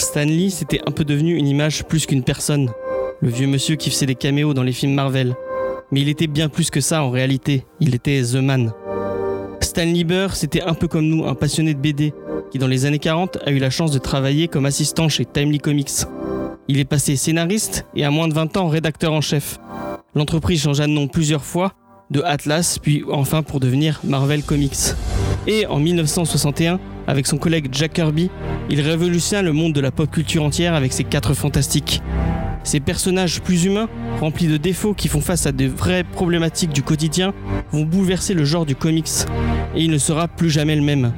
Stan Lee, c'était un peu devenu une image plus qu'une personne. Le vieux monsieur qui faisait des caméos dans les films Marvel. Mais il était bien plus que ça en réalité. Il était The Man. Stan Lieber, c'était un peu comme nous, un passionné de BD, qui dans les années 40 a eu la chance de travailler comme assistant chez Timely Comics. Il est passé scénariste et à moins de 20 ans rédacteur en chef. L'entreprise changea de nom plusieurs fois, de Atlas, puis enfin pour devenir Marvel Comics. Et en 1961, avec son collègue Jack Kirby, il révolutionna le monde de la pop culture entière avec ses quatre fantastiques. Ces personnages plus humains, remplis de défauts qui font face à de vraies problématiques du quotidien, vont bouleverser le genre du comics. Et il ne sera plus jamais le même.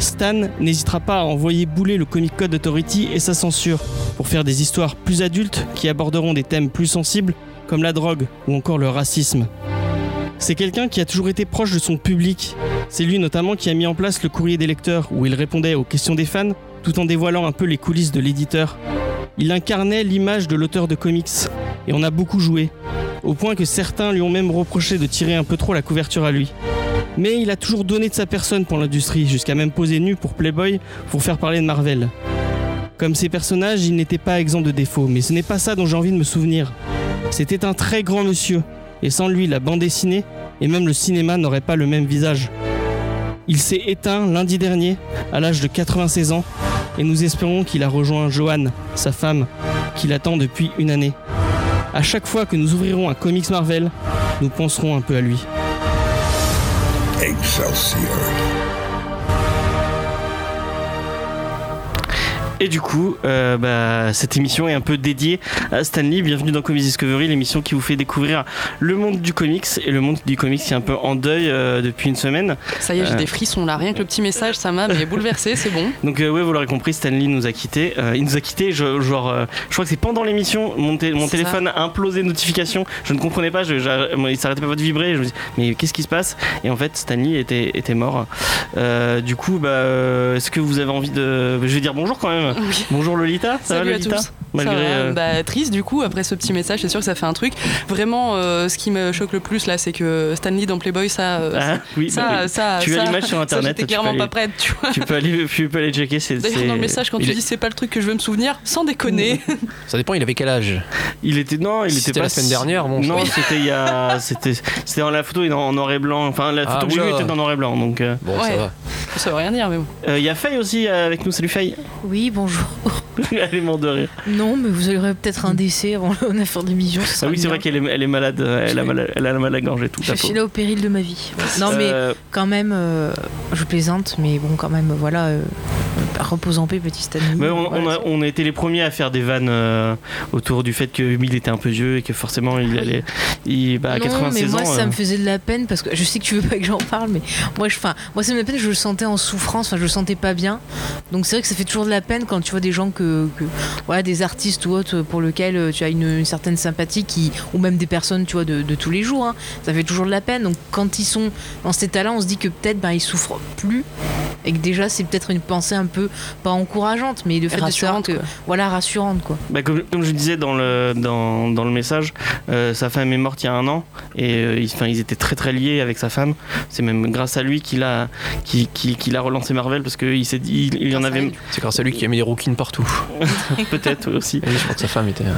Stan n'hésitera pas à envoyer bouler le Comic Code Authority et sa censure pour faire des histoires plus adultes qui aborderont des thèmes plus sensibles comme la drogue ou encore le racisme. C'est quelqu'un qui a toujours été proche de son public. C'est lui notamment qui a mis en place le courrier des lecteurs où il répondait aux questions des fans tout en dévoilant un peu les coulisses de l'éditeur. Il incarnait l'image de l'auteur de comics et on a beaucoup joué, au point que certains lui ont même reproché de tirer un peu trop la couverture à lui. Mais il a toujours donné de sa personne pour l'industrie, jusqu'à même poser nu pour Playboy pour faire parler de Marvel. Comme ses personnages, il n'était pas exempt de défauts, mais ce n'est pas ça dont j'ai envie de me souvenir. C'était un très grand monsieur, et sans lui, la bande dessinée et même le cinéma n'auraient pas le même visage. Il s'est éteint lundi dernier, à l'âge de 96 ans, et nous espérons qu'il a rejoint Joanne, sa femme, qui l'attend depuis une année. À chaque fois que nous ouvrirons un comics Marvel, nous penserons un peu à lui. Et du coup, euh, bah, cette émission est un peu dédiée à Stanley. Bienvenue dans Comics Discovery, l'émission qui vous fait découvrir le monde du comics et le monde du comics qui est un peu en deuil euh, depuis une semaine. Ça y est, j'ai Euh. des frissons là. Rien que le petit message, ça m'a bouleversé, c'est bon. Donc ouais, vous l'aurez compris, Stanley nous a quittés. Il nous a quittés, je, genre, je crois que c'est pendant l'émission, mon, téléphone a implosé de notifications. Je ne comprenais pas, je, moi, il s'arrêtait pas de vibrer. Je me dis, mais qu'est-ce qui se passe? Et en fait, Stanley était, était mort. Du coup, bah, est-ce que vous avez envie de... Je vais dire bonjour quand même. Bonjour Lolita, ça Salut va à Lolita? tous. Malgré... Ça va, euh, bah, triste du coup après ce petit message, c'est sûr que ça fait un truc. Vraiment, euh, ce qui me choque le plus là, c'est que Stanley dans Playboy, ça, euh, ah, oui, ça, bah oui. ça, Tu as l'image sur internet. J'étais tu peux clairement aller- pas prête, tu vois. Tu peux aller, tu peux aller checker. C'est, D'ailleurs, dans le message, quand il tu est- dis c'est pas le truc que je veux me souvenir, sans déconner. Ça dépend, il avait quel âge? Il était non, il Si était c'était pas la semaine dernière, bon, non, c'était il y a, c'était, c'était dans la photo, il est en noir et blanc. Enfin, la Ah, photo que j'ai vue oula. était dans noir et blanc. Donc, euh, Bon, Ouais. ça va. ça veut rien dire, mais bon. il y a Faye aussi avec nous. Salut Faye. Oui, bonjour. Elle est morte de rire. Non, mais vous aurez peut-être un décès avant la fin de l'émission. Ah oui, c'est vrai qu'elle est, elle est malade. euh, Elle a mal, elle a mal à la gorge et tout. Je suis là au péril de ma vie. Non, mais Euh, quand même, euh, je plaisante, mais bon, quand même, voilà, euh, repose en paix, petit Stanley. mais on, on Voilà, a, on a été les premiers à faire des vannes euh, autour du fait que Bill était un peu vieux et que forcément il allait. Il, bah, non, 96 mais moi ans. ça euh, me faisait de la peine parce que je sais que tu veux pas que j'en parle, mais moi, je, moi ça me la peine. Je le sentais en souffrance, je le sentais pas bien. Donc c'est vrai que ça fait toujours de la peine quand tu vois des gens que, que- voilà, des artistes ou autres pour lesquels euh, tu as une, une certaine sympathie, qui, ou même des personnes, tu vois, de, de tous les jours. hein. ça fait toujours de la peine. Donc quand ils sont dans cet état-là, on se dit que peut-être ben ils souffrent plus et que déjà c'est peut-être une pensée un peu pas encourageante, mais le fait de savoir Rassurante, que quoi. voilà rassurante quoi. Bah, comme, comme je disais dans le, dans, dans le message, euh, sa femme est morte il y a un an et euh, ils, enfin, ils étaient très très liés avec sa femme. C'est même grâce à lui qu'il a, qu'il, qu'il- qu'il a relancé Marvel parce qu'il s'est dit, il, il y en avait. C'est grâce à lui qui a mis des rouquines partout. peut-être aussi. Oui, je crois que sa femme était. euh,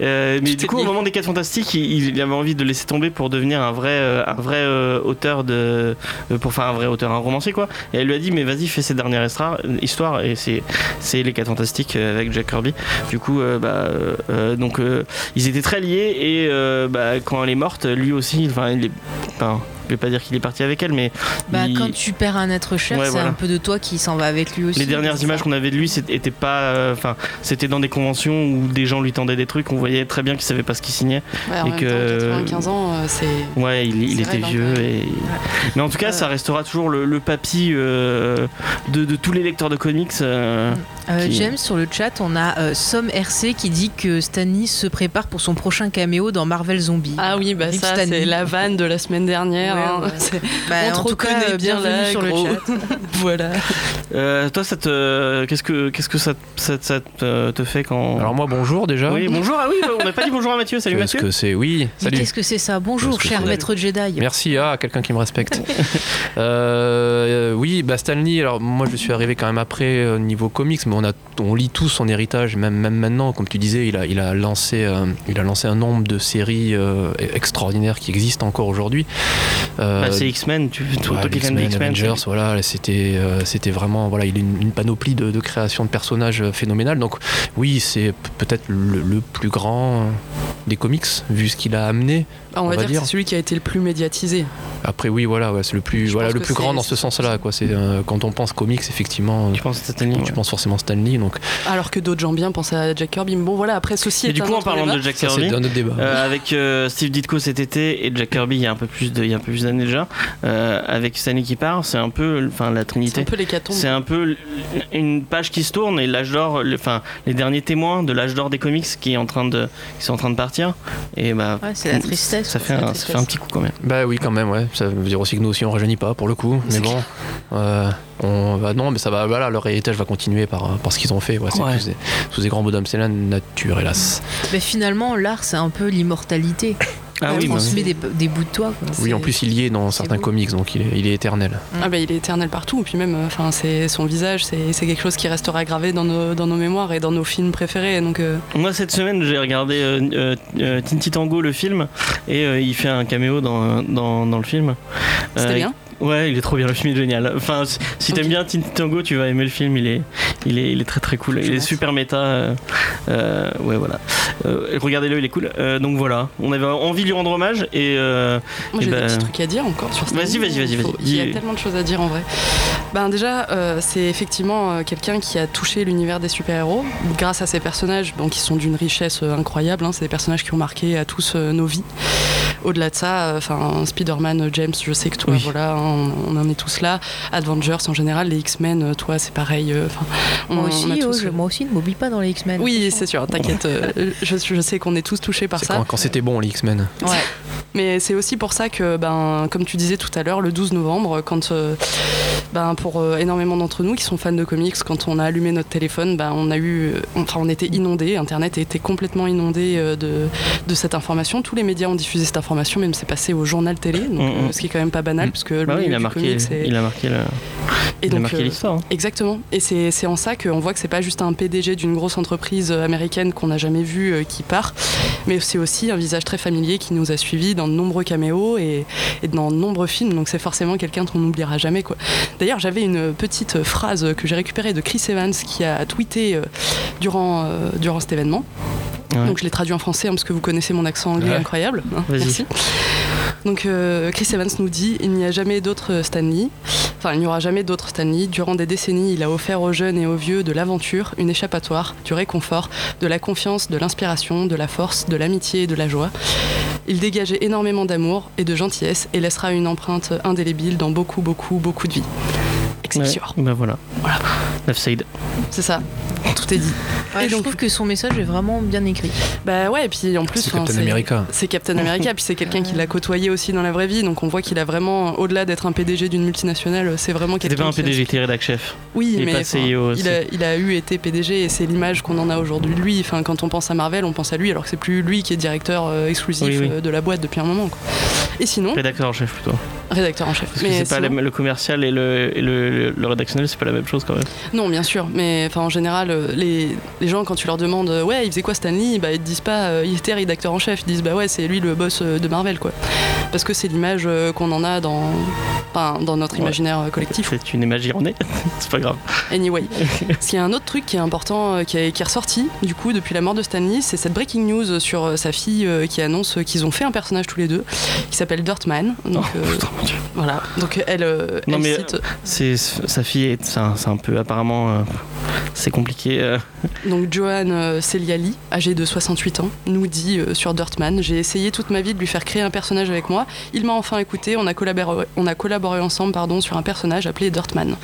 Euh, mais du coup, au moment des 4 Fantastiques, il, il avait envie de laisser tomber pour devenir un vrai, euh, un vrai euh, auteur de. euh, pour faire un vrai auteur, un romancier quoi. Et elle lui a dit, mais vas-y, fais cette dernière estra- Et c'est, les 4 Fantastiques euh, avec Jack Kirby. Du coup, euh, bah, euh, donc, ils étaient très liés. Et bah, quand elle est morte, lui aussi, enfin, il est. je vais pas dire qu'il est parti avec elle, mais. Bah, il- quand tu perds un être cher, Ouais, c'est voilà. un peu de toi qui s'en va avec lui aussi. les dernières images qu'on avait de lui, c'était pas, euh, enfin, c'était dans des conventions où des gens lui tendaient des trucs. On voyait très bien qu'il savait pas ce qu'il signait. Ouais, en Et même que- temps, 95 ans, euh, c'est. Ouais, il, était vrai, vieux. Et... Mais en tout cas, Euh. ça restera toujours le, le papy euh, de, de tous les lecteurs de comics. euh, Euh, qui- James, sur le chat, on a euh, Somme RC qui dit que Stanley se prépare pour son prochain caméo dans Marvel Zombie. Ah oui, bah ça, Stanley. c'est la vanne de la semaine dernière. Ouais, hein. ouais. Bah, on en te tout cas, reconnaît euh, bien bienvenue là, sur le chat. voilà. Euh, toi, ça te, qu'est-ce que, qu'est-ce que ça, ça, ça te, te fait quand Alors moi, bonjour déjà. Oui, bonjour. Ah oui, on n'a pas dit bonjour à Mathieu. Salut Qu'est-ce Mathieu. que c'est Oui, Mais salut. Qu'est-ce que c'est ça Bonjour, Qu'est-ce cher maître Jedi. Merci à quelqu'un qui me respecte. Euh, oui, bah Stanley, alors moi je suis arrivé quand même après euh, niveau comics, mais on, a, on lit tous son héritage, même, même maintenant, comme tu disais, il a, il a, lancé, euh, il a lancé un nombre de séries euh, extraordinaires qui existent encore aujourd'hui. Euh, Bah, c'est X-Men. Tu, toi, Ouais, X-Men. Avengers, voilà, c'était euh, c'était vraiment voilà, il a une, une panoplie de, de création de personnages euh, phénoménale. Donc oui, c'est peut-être le, le plus grand des comics vu ce qu'il a amené. On, On va va dire, dire. que c'est celui qui a été le plus médiatisé. Après oui, voilà, ouais, c'est le plus Je voilà le plus grand c'est- dans ce sens-là quoi. C'est euh, quand on pense comics effectivement. euh, Tu penses à Stanley tu ouais. penses forcément Stanley, donc Alors que d'autres gens bien pensent à Jack Kirby. Mais Bon, voilà, après, ceci Et est du un coup, en parlant débat. de Jack Kirby, c'est un autre débat. euh, avec euh, Steve Ditko cet été et Jack Kirby il y a un peu plus de, il y a un peu plus d'années déjà, euh, avec Stanley qui part, c'est un peu, enfin la C'est Trinité. un peu l'hécatombe. C'est un peu une page qui se tourne et l'âge d'or, le- enfin les derniers témoins de l'âge d'or des comics qui est en train de, qui sont en train de partir. Et bah Ouais, c'est la tristesse. Ça fait, un, ça fait un petit coup quand même. Bah oui quand même ouais. Ça veut dire aussi que nous aussi on rajeunit pas pour le coup. Mais bon, euh, on va non mais ça va voilà leur héritage va continuer par, par ce qu'ils ont fait. Ouais, c'est Ouais. tous des, tous des grands bonhommes, c'est la nature hélas. Mais finalement, l'art, c'est un peu l'immortalité. Ah oui, bah transmet des, des bouts de toi. quoi. Oui, en plus il y est dans certains beau. comics donc il est, il est éternel. Ah bah, il est éternel partout, et puis même, euh, enfin, c'est son visage, c'est c'est quelque chose qui restera gravé dans nos, dans nos mémoires et dans nos films préférés. Donc, euh, Moi cette semaine j'ai regardé euh, euh, Tinty Tango le film et euh, il fait un caméo dans, dans, dans le film. c'était Euh, bien. Ouais, il est trop bien, le film est génial. Enfin, si- t'aimes bien Tinty Tango, tu vas aimer le film, il est, il est, il est très très cool. Il est super méta. euh, euh, ouais, voilà. Euh, Regardez-le, il est cool. Donc voilà, on avait envie de lui rendre hommage et Moi, j'ai ben- des petits trucs à dire encore sur ça. Vas-y, vas-y, vas-y, vas-y. Il y a tellement de choses à dire en vrai. Ben déjà, c'est effectivement quelqu'un qui a touché l'univers des super-héros grâce à ses personnages, bon, qui sont d'une richesse incroyable. hein. C'est des personnages qui ont marqué à tous nos vies. Au-delà de ça, euh, enfin Spider-Man, euh, James, je sais que toi, Oui. voilà, on, on en est tous là. Avengers en général, les X-Men, euh, toi, c'est pareil. euh, enfin, on- Moi on aussi, a oh, tous, je- moi aussi, ne m'oublie pas dans les X-Men. Oui, c'est sûr, t'inquiète. euh, je, je sais qu'on est tous touchés par ça. quand, quand c'était bon les X-Men. Ouais. Mais c'est aussi pour ça que, ben, comme tu disais tout à l'heure, le 12 novembre, quand, euh, ben, pour euh, énormément d'entre nous qui sont fans de comics, quand on a allumé notre téléphone, ben, on a eu, euh, enfin, on était inondés. Internet était complètement inondé euh, de, de cette information. Tous les médias ont diffusé cette information, même c'est passé au journal télé, donc, Mm, mm. ce qui est quand même pas banal, Mm. parce que le bah oui, il a marqué, comics il a marqué, le- et il a donc, marqué l'histoire. hein. Exactement. Et c'est c'est en ça qu'on voit que c'est pas juste un PDG d'une grosse entreprise américaine qu'on n'a jamais vu qui part, mais c'est aussi un visage très familier qui nous a suivis dans de nombreux caméos et, dans de nombreux films. Donc c'est forcément quelqu'un qu'on n'oubliera jamais. quoi. D'ailleurs, j'avais une petite phrase que j'ai récupérée de Chris Evans qui a tweeté euh, durant, euh, durant cet événement. Ouais. Donc je l'ai traduit en français hein, parce que vous connaissez mon accent anglais Ouais. incroyable. hein. Merci. Donc euh, Chris Evans nous dit il n'y a jamais d'autre Stanley. Enfin, il n'y aura jamais d'autre Stanley. Durant des décennies, il a offert aux jeunes et aux vieux de l'aventure, une échappatoire, du réconfort, de la confiance, de l'inspiration, de la force, de l'amitié et de la joie. Il dégageait énormément d'amour et de gentillesse et laissera une empreinte indélébile dans beaucoup, beaucoup, beaucoup de vies. Excelsior. Ouais, bah voilà. Voilà. Side. C'est ça. Tout est dit. Ouais, Et je trouve que son message est vraiment bien écrit. Bah ouais, et puis en plus, C'est Captain America. C'est Captain America, puis c'est quelqu'un qui l'a côtoyé aussi dans la vraie vie, donc on voit qu'il a vraiment, au-delà d'être un PDG d'une multinationale, c'est vraiment C'était quelqu'un. pas un PDG, était rédac chef. Oui, Il mais enfin, aussi. il, a, il a eu été PDG et c'est l'image qu'on en a aujourd'hui de lui. Enfin, quand on pense à Marvel, on pense à lui, alors que c'est plus lui qui est directeur euh, exclusif Oui, oui. euh, de la boîte depuis un moment. quoi. Et sinon, Rédacteur en chef plutôt. Rédacteur en chef. Parce que c'est pas le commercial et le, et le, le rédactionnel, c'est pas la même chose quand même. Non, bien sûr, mais en général, euh, les, les gens quand tu leur demandes euh, ouais, il faisait quoi Stanley, bah ils te disent pas euh, il était rédacteur en chef, ils disent bah ouais, c'est lui le boss euh, de Marvel quoi. Parce que c'est l'image qu'on en a dans, dans notre Ouais. imaginaire collectif. C'est une image erronée, c'est pas grave. Anyway, qu'il y a un autre truc qui est important, qui, est, qui est ressorti du coup depuis la mort de Stanley, c'est cette breaking news sur sa fille qui annonce qu'ils ont fait un personnage tous les deux, qui s'appelle Dirtman. Donc Oh, euh. Voilà, donc elle, euh, Non, elle mais, cite C'est sa fille, est- c'est un, c'est un peu apparemment, euh, c'est compliqué. euh. Donc Johan euh, Celiali, âgé de 68 ans, nous dit euh, sur Dirtman J'ai essayé toute ma vie de lui faire créer un personnage avec moi. Il m'a enfin écouté. On a collaboré, on a collaboré ensemble pardon, sur un personnage appelé Dirtman. Donc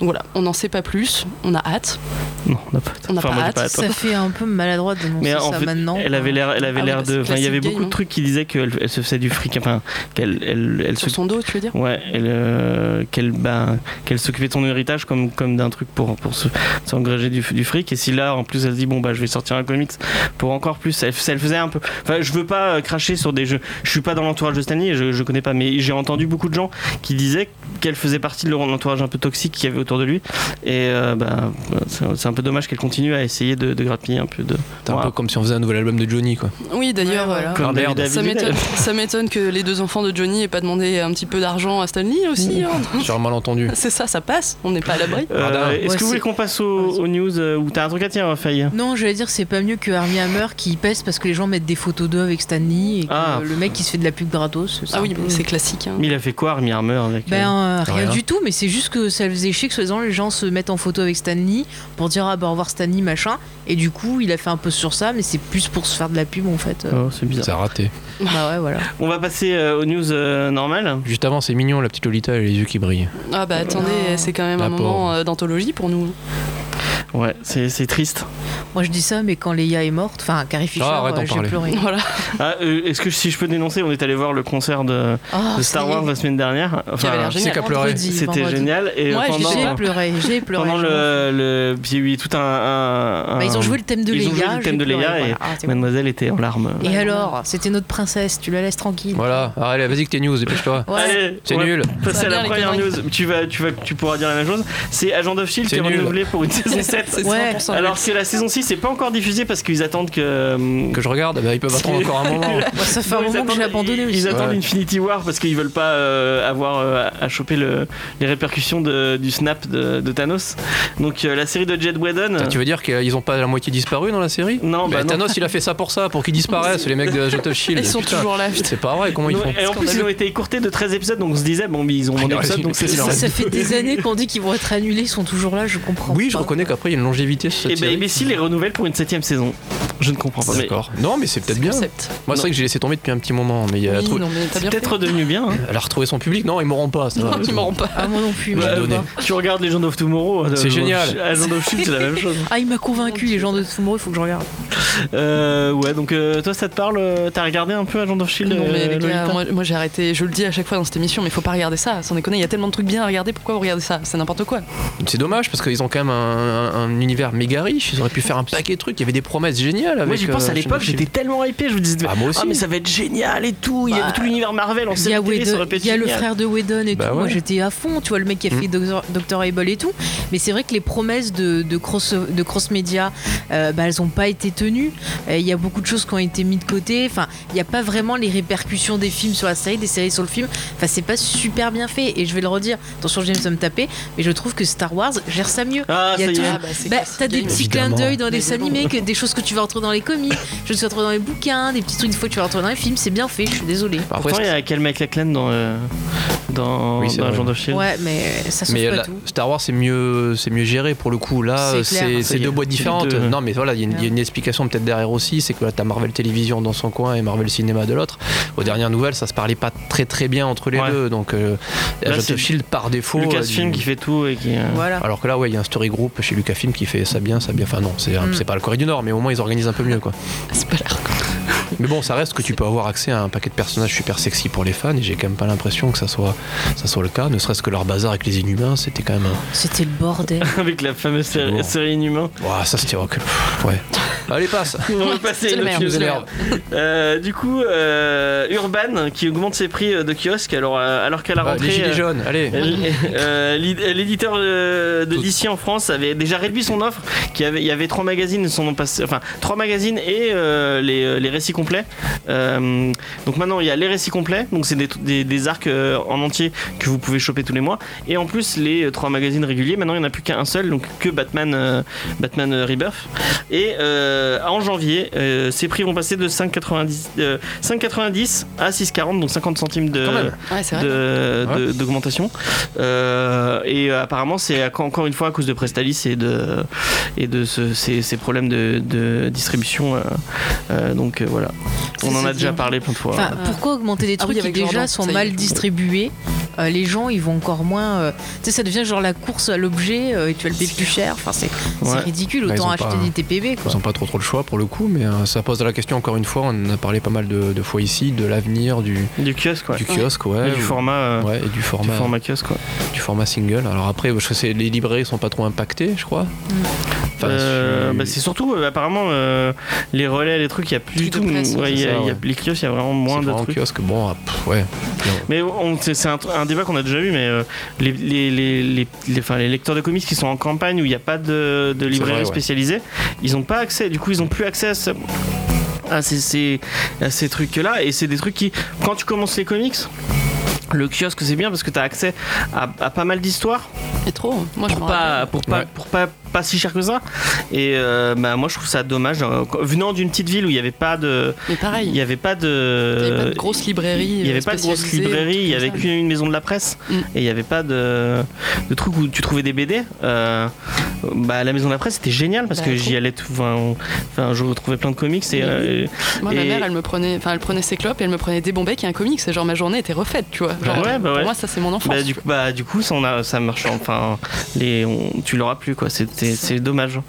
voilà, on n'en sait pas plus, on a hâte. Non, on n'a pas. On enfin, pas hâte, pas hâte. Ça fait un peu maladroit de en ça fait, maintenant. elle avait l'air, elle avait Ah l'air de. il y avait beaucoup de trucs qui disaient qu'elle elle se faisait du fric. Enfin, qu'elle, elle, elle se. Son dos, tu veux dire? Ouais, elle, euh, qu'elle, bah, qu'elle s'occupait de son héritage comme, comme d'un truc pour, pour se, s'engranger du, du fric. Et si là, en plus, elle se dit, bon, bah, je vais sortir un comics pour encore plus. Elle, elle faisait un peu. Enfin, je veux pas euh, cracher sur des jeux. Je suis pas dans l'entourage de Stanley, je, je connais pas, mais j'ai entendu beaucoup de gens qui disaient qu'elle faisait partie de l'entourage un peu toxique qu'il y avait autour de lui. Et euh, bah, c'est, c'est un peu dommage qu'elle continue à essayer de, de grappiller un peu de. C'est un peu comme si on faisait un nouvel album de Johnny, quoi. Oui, d'ailleurs, Ouais, voilà. Comme David merde. ça m'étonne, ça m'étonne que les deux enfants de Johnny aient pas demandé un petit peu d'argent à Stanley aussi. hein. Sur un malentendu. C'est ça, ça passe, on n'est pas à l'abri. Euh, est-ce Ouais, que vous voulez c'est- qu'on passe aux, aux news euh, ou t'as un truc à dire, Faye? Non, j'allais dire c'est pas mieux que Armie Hammer qui pèse parce que les gens mettent des photos d'eux avec Stanley et que Ah. le mec qui se fait de la pub gratos. c'est Ah un oui, peu- c'est classique. hein. Mais il a fait quoi, Armie Armor avec. Ben euh, euh, rien, rien. du tout, mais c'est juste que ça faisait chier que soi-disant les gens se mettent en photo avec Stanley pour dire ah bah au revoir Stanley machin. Et du coup il a fait un peu sur ça, mais c'est plus pour se faire de la pub en fait. Euh, Oh, c'est bizarre. A raté. Bah ouais voilà. On va passer euh, aux news euh, normales. Juste avant, c'est mignon, la petite Lolita, elle a les yeux qui brillent. Ah bah attendez, Non. c'est quand même un moment euh, d'anthologie pour nous. Ouais, c'est c'est triste. Moi je dis ça, mais quand Leia est morte, enfin Carrie Fisher, Ah, d'en euh, j'ai pleuré. Voilà. Ah, euh, Est-ce que si je peux dénoncer, on est allé voir le concert de, Oh, de Star. Wars la semaine dernière. Vendredi, C'était vendredi. génial. Et J'ai pleuré, j'ai pleuré. pendant le. Puis il y a eu tout un. un- Bah, ils ont joué le thème de ils Leia. ont joué le thème de pleuré, Leia et voilà. Ah. Mademoiselle était en larmes. Et alors, c'était notre princesse, tu la laisses tranquille. Voilà, Ah, allez, vas-y que tes news, dépêche-toi. C'est nul. Passer à la première news. Tu, vas, tu, vas, tu pourras dire la même chose. C'est Agent of Shield C'est qui est renouvelé pour une saison 7. Ouais. 100% Alors que la saison 6 n'est pas encore diffusée parce qu'ils attendent que. hum, Que je regarde, bah, ils peuvent attendre encore un moment. Ça fait un Non, moment que j'ai attendent- abandonné aussi. ils attendent Ouais. Infinity War parce qu'ils veulent pas euh, avoir euh, à choper le, les répercussions de- du snap de, de Thanos. Donc euh, la série de Jed Whedon. Putain, Tu veux dire qu'ils ont pas la moitié disparu dans la série? Non, Bah, bah non. Thanos, il a fait ça pour ça, pour qu'ils disparaissent, les mecs de Agent of Shield. Ils sont Putain, toujours là. C'est pas vrai, comment ils font et en plus, ils ont été écourtés de 13 épisodes, donc on se disait, bon, mais ils ont aurait d'épisodes, dû- donc c'est Ça, ça fait des années qu'on dit qu'ils vont être annulés, ils sont toujours là, je comprends. Oui, je reconnais qu'après il y a une longévité sur cette Et ben, série. mais si les renouvelle pour une septième saison, je ne comprends pas. Mais D'accord. Non, mais c'est peut-être bien. Concept. Moi, c'est vrai que j'ai laissé tomber depuis un petit moment, mais il a Oui, non, mais t'as peut-être fait. redevenu bien. hein. elle a retrouvé son public. Non, ils m'auront pas. Ça va. Non, tu m'en rends pas. Ah, moi non plus. Bah, moi, donné. Tu regardes Legend of Tomorrow. euh, C'est génial. Agent of Shield, c'est la même chose. Ah, il m'a convaincu, les gens de Tomorrow, il faut que je regarde. Euh, ouais, donc euh, toi, ça te parle euh, T'as regardé un peu Agent of Shield Non mais euh, les gars, Lolita moi, moi, j'ai arrêté, je le dis à chaque fois dans cette émission, mais faut pas regarder ça, sans déconner, il y a tellement de trucs bien à regarder, pourquoi vous regardez ça? C'est n'importe quoi. C'est dommage parce qu'ils ont quand même un, un- un univers méga riche. Ils auraient pu faire un paquet de trucs. Il y avait des promesses géniales. Avec, Moi, j'y pense euh, à l'époque, j'étais tellement hypé, je me disais, Ah, moi aussi. ah, mais ça va être génial et tout. Il y Bah, avait tout l'univers Marvel en Il y a, série télé, ça il y a le frère de Whedon et Bah tout. Moi j'étais à fond, tu vois, le mec qui a fait Doctor, Dr. Able et tout. Mais c'est vrai que les promesses de, de cross, de cross média, euh, bah, elles n'ont pas été Euh, Il y a beaucoup de choses qui ont été mises de côté. Enfin, il n'y a pas vraiment les répercussions des films sur la série, des séries sur le film. Enfin, c'est pas super bien fait. Et je vais le redire, attention, James va me taper, mais je trouve que Star Wars gère ça mieux. Ah, y a ça y est. tout- Ah, bah, c'est Bah, t'as des petits clins d'œil dans les animés, que- des choses que tu vas retrouver dans les comics, tu vas retrouver dans les bouquins, des petits trucs des fois que tu vas retrouver dans les films. C'est bien fait, je suis désolée. Bah, Après, Pourtant, il y a Kel McLachlan dans, euh, dans, Oui, c'est dans. Agent of Shield. Ouais, mais ça sauve mais pas là, tout. Star Wars c'est mieux c'est mieux géré pour le coup là C'est deux boîtes différentes deux. non mais voilà il y, a une- il peut-être derrière aussi c'est que là t'as Marvel Télévision dans son coin et Marvel Cinéma de l'autre aux dernières nouvelles ça se parlait pas très très bien entre les Ouais. deux donc euh, Là, Agent c'est of Shield par défaut Lucasfilm euh, du- qui fait tout et qui. euh, Voilà. alors que là ouais il y a un story group chez Lucasfilm qui fait ça bien ça bien enfin non c'est Mm. c'est pas le Corée du Nord mais au moins ils organisent un peu mieux quoi C'est pas l'air. Mais bon ça reste que tu peux avoir accès à un paquet de personnages super sexy pour les fans et j'ai quand même pas l'impression que ça soit ça soit le cas ne serait-ce que leur bazar avec les Inhumains c'était quand même un... C'était le bordel. Avec la fameuse série, Bon. série Inhumain. Ouah, ça c'était ok. Pff, ouais allez passe On va passer le merde. Euh, du coup, euh, Urban qui augmente ses prix de kiosque alors, euh, alors qu'à la Ah, rentrée. les gilets euh, jaunes allez euh, l'éditeur euh, de. DC en France avait déjà réduit son offre qui avait il y avait trois magazines son nom passé enfin trois magazines et euh, les, les récits complets Euh, donc maintenant il y a les récits complets donc c'est des, des, des arcs euh, en entier que vous pouvez choper tous les mois et en plus les euh, trois magazines réguliers maintenant il n'y en a plus qu'un seul donc que Batman Batman Rebirth et en janvier ces prix vont passer de 5,90 euh, 5,90 à 6,40 donc 50 centimes de. Ouais, d'augmentation. Euh, et apparemment, c'est encore une fois à cause de Prestalis et de, et de ce- ces, ces problèmes de, de distribution. euh, euh, donc voilà. On en a déjà parlé plein de fois. Enfin, pourquoi augmenter des Ah trucs oui, qui déjà sont y mal distribués Euh, Les gens, ils vont encore moins. euh, Tu sais, ça devient genre la course à l'objet euh, et tu vas le payer plus cher. Enfin, c'est Ouais. ridicule. Bah, Autant acheter pas- des TPB. Quoi. Ils n'ont pas trop trop le choix pour le coup, mais euh, ça pose la question encore une fois. On en a parlé pas mal de, de fois ici, de l'avenir du, Du kiosque, ouais. du kiosque, ouais, Et du ou- format, euh, ouais, et du du format, format kiosque, quoi. du format single. Alors après, je sais, les librairies sont pas trop impactées, je crois. Enfin, Euh, je- bah, c'est surtout, euh, apparemment, euh, les relais, les trucs, il n'y a plus du de tout. Ouais, y a- ça, il y a- ouais. les kiosques, il y a vraiment moins de trucs. kiosque. Bon, ah, pff, ouais. Mais on- c'est un, un débat qu'on a déjà eu, mais euh, les, les, les, les, les- enfin, les lecteurs de comics qui sont en campagne où il n'y a pas de, de librairie vrai, spécialisée, ils n'ont pas accès, du coup ils n'ont plus accès à, ce- à ces, ces, à ces trucs-là, et c'est des trucs qui, quand tu commences les comics, le kiosque c'est bien parce que tu as accès à, à pas mal d'histoires Et trop. Moi, je pour pas, pour pas, Ouais. pour pas, pas si cher que ça. Et euh, bah, moi je trouve ça dommage. euh, venant d'une petite ville où il n'y avait pas de. Mais Il pareil. n'y avait pas Il n'y avait pas de. de grosse librairie. Il n'y avait pas de grosse librairie, il y tout avait qu'une maison de la presse Mm. et il n'y avait pas de, de trucs où tu trouvais des BD. Euh, bah, la maison de la presse c'était génial parce Bah, que j'y allais tout. Enfin, je retrouvais plein de comics et. Oui. euh, Moi, ma Et- mère, elle me prenait, enfin, elle prenait ses clopes et elle me prenait des bombets qui est un comics. Et genre, ma journée était refaite, tu vois. Genre, Ouais, bah pour ouais. moi, ça, c'est mon enfance. bah, du, coup- bah, du coup, ça, on a, ça marche. Enfin, les, on- tu l'auras plus quoi. C'était- C'est dommage.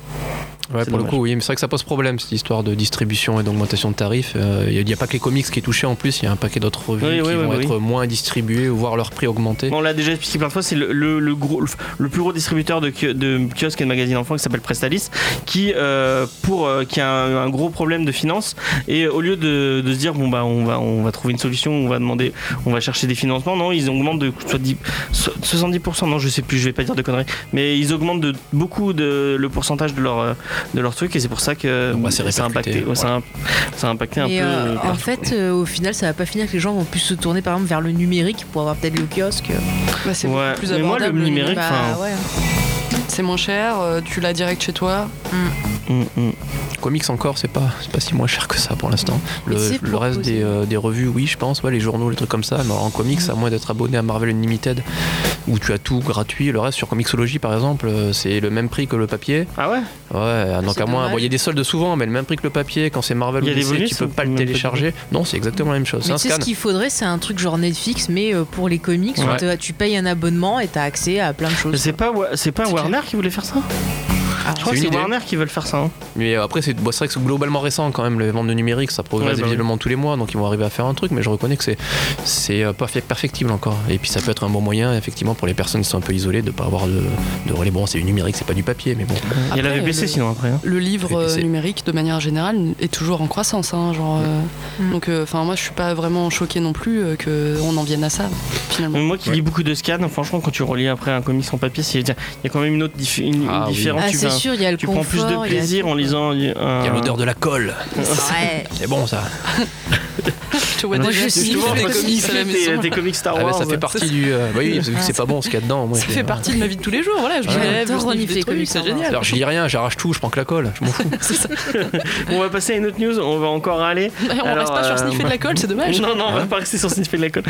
Ouais, pour le coup, oui, mais c'est vrai que ça pose problème cette histoire de distribution et d'augmentation de tarifs. Euh, Il n'y a pas que les comics qui est touché en plus, il y a un paquet d'autres revues Oui, qui oui, vont oui, être moins distribuées ou voir leur prix augmenter. On l'a déjà expliqué plein de fois, c'est le, le, le gros, le plus gros distributeur de, de kiosques et de magazines enfants qui s'appelle Prestalis, qui, euh, pour, euh, qui a un, un gros problème de finances. Et au lieu de, de se dire, bon, bah, on va, on va trouver une solution, on va demander, on va chercher des financements, non, ils augmentent de soit 10 so- 70%, non, je sais plus, je vais pas dire de conneries, mais ils augmentent de beaucoup de, le pourcentage de leur, euh, de leur truc, et c'est pour ça que ça, a impacté, répercuté, ouais, ça, a, ça a impacté un peu. euh, euh, en fait, euh, au final, ça va pas finir que les gens vont plus se tourner par exemple vers le numérique pour avoir peut-être le kiosque. Bah, c'est Ouais, beaucoup plus mais moi, le abordable. numérique- Bah, ouais. C'est moins cher, tu l'as direct chez toi. mm, mm. Comics encore, c'est pas, c'est pas si moins cher que ça pour l'instant. Le, c'est reste des, euh, des revues, oui, je pense, ouais, les journaux, les trucs comme ça. Mais en comics, à moins d'être abonné à Marvel Unlimited, où tu as tout gratuit, le reste sur Comixology par exemple, euh, c'est le même prix que le papier. Ah ouais? Ouais, donc C'est à moins, bon, il y a des soldes souvent, mais le même prix que le papier, quand c'est Marvel ou DC, tu peux pas le télécharger. Non, c'est exactement la même chose. C'est Mais un tu sais, ce qu'il faudrait, c'est un truc genre Netflix, mais euh, pour les comics, Ouais. tu payes un abonnement et t'as accès à plein de choses. C'est pas, Wa- c'est pas C'est Warner qui voulait faire ça? Ah, Je crois que C'est. Warner qui veulent faire ça. hein. Mais euh, après, c'est vrai que c'est globalement récent quand même, les ventes de numérique, ça progresse Ouais, bah oui. visiblement tous les mois, donc ils vont arriver à faire un truc, mais je reconnais que c'est c'est euh, pas fait- perfectible encore. Et puis ça peut être un bon moyen, effectivement, pour les personnes qui sont un peu isolées, de pas avoir de, de relais. Bon, c'est du numérique, c'est pas du papier, mais bon. Il y a la Après, le- sinon après. hein. Le livre euh, numérique, de manière générale, est toujours en croissance. hein, genre, euh, Mm. Donc, enfin, moi, je suis pas vraiment choquée non plus euh, qu'on en vienne à ça, finalement. Mais moi qui Ouais. lis beaucoup de scans, franchement, quand tu relis après un comics en papier, c'est- il y a quand même une autre dif- une, une Ah oui. différence. Ah, tu c'est vas- sûr, il y a le tu confort. prends plus de plaisir en lisant un. Il y a l'odeur de la colle, c'est bon ça. Je te vois déjà suis des comics Star Ah, Wars. ça fait partie du. euh, bah oui, vu que c'est pas bon ce qu'il y a dedans. Moi, Ça fait partie de ma vie de tous les jours. Voilà, je me lève, je comics, c'est hein. génial. Alors je lis rien, j'arrache tout, je prends que la colle, je m'en fous. On va passer à une autre news, on va encore aller. On Alors, reste pas sur euh, sniffer de la colle, c'est dommage. Non, non, on va pas rester sur sniffer de la colle.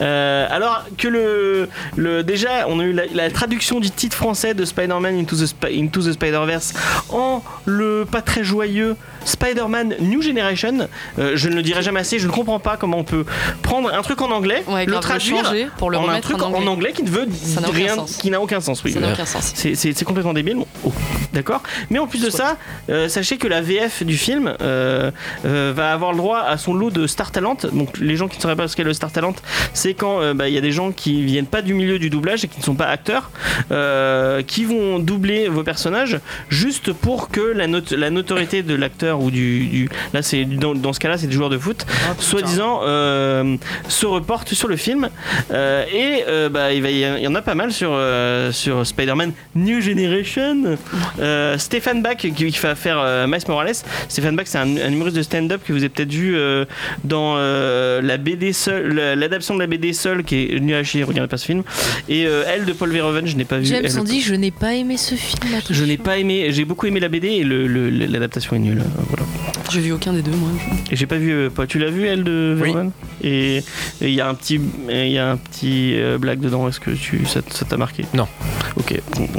Euh, alors que le, le. Déjà, on a eu la, traduction du titre français de Spider-Man Into the, Spi- Into the Spider-Verse en le pas très joyeux Spider-Man New Generation. Euh, je ne le dirai jamais assez, je ne comprends pas comment on peut prendre un truc en anglais, Ouais, le traduire pour le en un truc en anglais. en anglais qui ne veut Ça n'a aucun rien, sens. qui n'a aucun sens. Oui. Ça n'a aucun sens. c'est- complètement débile. Oh, D'accord. Mais en plus de ça, euh, sachez que la VF du film euh, va avoir le droit à son lot de Star Talent. Donc les gens qui ne sauraient pas ce qu'est le Star Talent, c'est quand bah, il y a des gens qui viennent pas du milieu du doublage et qui ne sont pas acteurs, qui vont doubler vos personnages juste pour que la, note, la notoriété de l'acteur ou du, du- là c'est dans, dans ce cas-là c'est des joueurs de foot, soi-disant euh, se reporte sur le film Euh, et euh, bah, il, va, il y en a pas mal sur, euh, sur Spider-Man New Generation. Euh, Stéphane Bach qui, qui va faire euh, Miles Morales. Stéphane Bach, c'est un, un humoriste de stand-up que vous avez peut-être vu euh, dans euh, la BD seul, la- l'adaptation de la BD seule qui est nulle à chier, regardez pas ce film. Et euh, elle de Paul Verhoeven, je n'ai pas vu. James Elle- on dit je n'ai pas aimé ce film. je n'ai pas aimé, j'ai beaucoup aimé la BD et le- le- l'adaptation est nulle. Voilà. J'ai vu aucun des deux, moi. Et j'ai pas vu. euh, pas- tu l'as vu elle de Oui. Verhoeven? Et il y a un petit, il y a un petit euh, blague dedans. Est-ce que tu, ça t'a marqué? Non. Ok.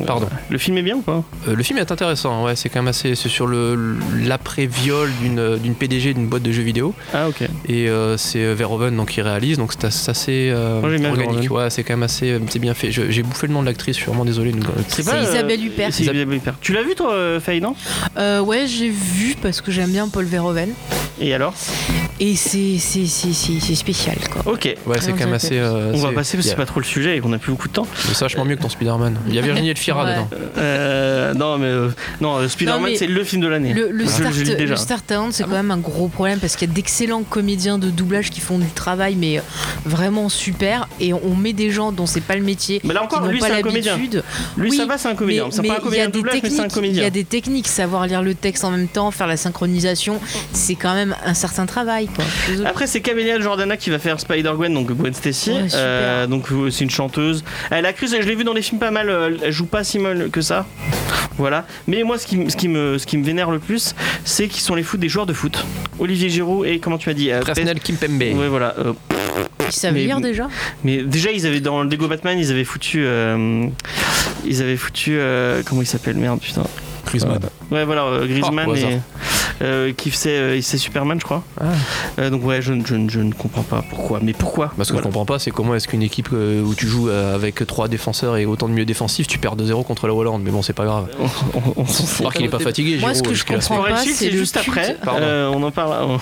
Pardon. Le film est bien ou pas? Euh, le film est intéressant, ouais, c'est quand même assez. C'est sur le l'après-viol d'une d'une PDG d'une boîte de jeux vidéo. Ah ok. Et euh, c'est Verhoeven donc, qui réalise, donc c'est assez- euh, Moi, j'aime bien organique. Verhoeven. Ouais, c'est quand même assez c'est bien fait. J'ai bouffé le nom de l'actrice, je suis vraiment désolé. C'est C'est Isabelle Huppert. C'est Isabelle Huppert. Tu l'as vu toi, Faye, non? Euh, ouais, j'ai vu parce que j'aime bien Paul Verhoeven. Et alors? Et c'est c'est- c'est- c'est- spécial, quoi. Ok. Ouais, c'est quand même assez. euh, On va c'est- passer parce que c'est pas trop le sujet et qu'on a plus beaucoup de temps. C'est vachement mieux que ton Spider-Man. Il y a Virginie Elfira Ouais. dedans. Euh, non mais euh, non, euh, Spider-Man Non, mais c'est le film de l'année. Le, le Je- Star, je lis déjà. le Star Talent, c'est Ah quand même un gros problème parce qu'il y a d'excellents comédiens de doublage qui font du travail, mais euh, vraiment super. Et on met des gens dont c'est pas le métier, Mais là qui encore, n'ont lui pas c'est un comédien. l'habitude. Lui Oui, ça va, c'est un comédien. C'est pas un il y a comédien de des doublage, mais c'est un techniques, il comédien. y a des techniques, savoir lire le texte en même temps, faire la synchronisation, c'est quand même un certain travail. Quoi. Je suis désolée. Après, c'est Camélia Qui va faire Spider-Gwen, donc Gwen Stacy. Ouais. Euh, donc, euh, c'est une chanteuse. Elle a cru, je l'ai vu dans les films pas mal, euh, elle joue pas si mal que ça. Voilà. Mais moi, ce qui, ce qui, me, ce qui me vénère le plus, c'est qu'ils sont les foot des joueurs de foot. Olivier Giroud et comment tu as dit euh, Presnel Kimpembe. Ouais, voilà. euh, Ils savent mais- lire déjà mais déjà, ils avaient dans le Lego Batman, ils avaient foutu. euh, ils avaient foutu. euh, comment il s'appelle Merde, putain. Griezmann. Ouais, voilà, euh, Griezmann Oh, et. Euh, qui faisait euh, il faisait Superman, je crois. Ah. Euh, donc, ouais, je, ne- je, ne- je ne comprends pas pourquoi. Mais pourquoi Parce que Voilà. je comprends pas, c'est comment est-ce qu'une équipe euh, où tu joues avec trois défenseurs et autant de milieux défensifs, tu perds 2-0 contre la Hollande. Mais bon, c'est pas grave. On- on- on s'en fout. Alors qu'il est pas fatigué. Moi, ce que je comprends pas, c'est juste culte. après. On en parle. on-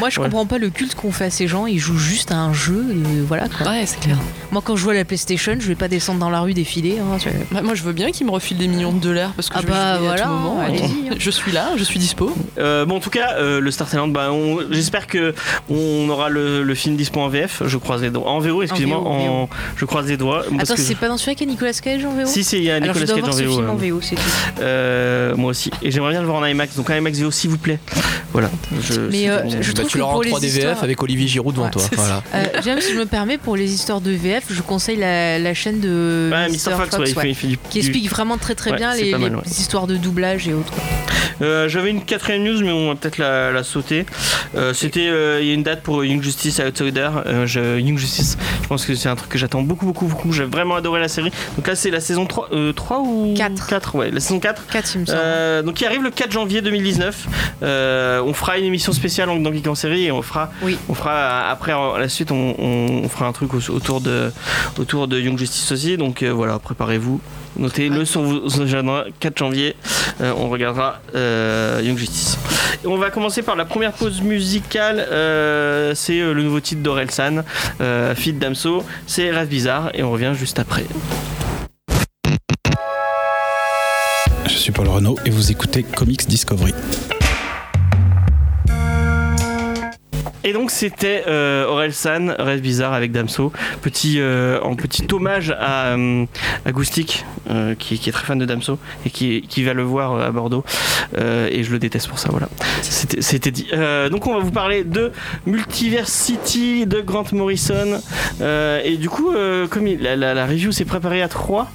Moi, je Ouais. comprends pas le culte qu'ont fait à ces gens. Ils jouent juste à un jeu. voilà quoi. Ouais, c'est clair. Moi, quand je joue à la PlayStation, je vais pas descendre dans la rue défiler. hein, Bah, moi, je veux bien qu'ils me refilent des millions de dollars parce que Ah je vais bah, à tout moment. hein. Je suis là, je suis dispo. Euh, bon, en tout cas, euh, le Star Talent, bah, on- j'espère que on aura le, le film dispo en VF. Je croise les doigts. En VO, excusez-moi. VO, En, je croise les doigts. Attends, c'est je- pas dans celui-là qu'il y a Nicolas Cage en VO Si, si, il y a Nicolas Cage en ce VO. film en euh, VO, c'est tout. euh, moi aussi. Et j'aimerais bien le voir en IMAX. Donc, un IMAX VO, s'il vous plaît. Voilà. Je, Mais, euh, bon. je Bah, trouve tu que l'auras en pour les 3 DVF histoires- avec Olivier Giroud devant Ouais, toi. Voilà. Euh, James, si je me permets, pour les histoires de VF, je conseille la, la chaîne de Ouais. Fox, ouais, du. qui explique vraiment très très bien les, histoires de doublage et autres. Euh, J'avais une quatrième news, mais on va peut-être la, la sauter. Euh, C'était, euh, il y a une date pour Young Justice Outsider. Euh, je- Young Justice, je pense que c'est un truc que j'attends beaucoup, beaucoup, beaucoup. J'ai vraiment adoré la série. Donc là, c'est la saison 3, euh, 3 ou Quatre. 4, ouais, la saison 4. 4, il me semble. Euh, donc qui arrive le 4 janvier 2019. Euh, on fera une émission spéciale dans Geek en série et on fera, Oui. on fera après à la suite on, on- on fera un truc au- autour de autour de Young Justice aussi. Donc euh, voilà, préparez-vous, notez-le sur vos agendas. 4 janvier, euh, on regardera euh, Young Justice. On va commencer par la première pause musicale. euh, c'est le nouveau titre d'Orelsan, Feed Damso. C'est Rêve Bizarre et on revient juste après. Je suis Paul Renault et vous écoutez Comics Discovery. Et donc c'était euh, Aurel San, Rêve bizarre avec Damso, petit euh, en petit hommage à, euh, à Goustic, euh, qui, qui est très fan de Damso et qui, qui va le voir à Bordeaux. Euh, et je le déteste pour ça, voilà. C'était dit. Euh, donc on va vous parler de Multiversity de Grant Morrison. Euh, et du coup, euh, comme il- la, la- la review s'est préparée à trois,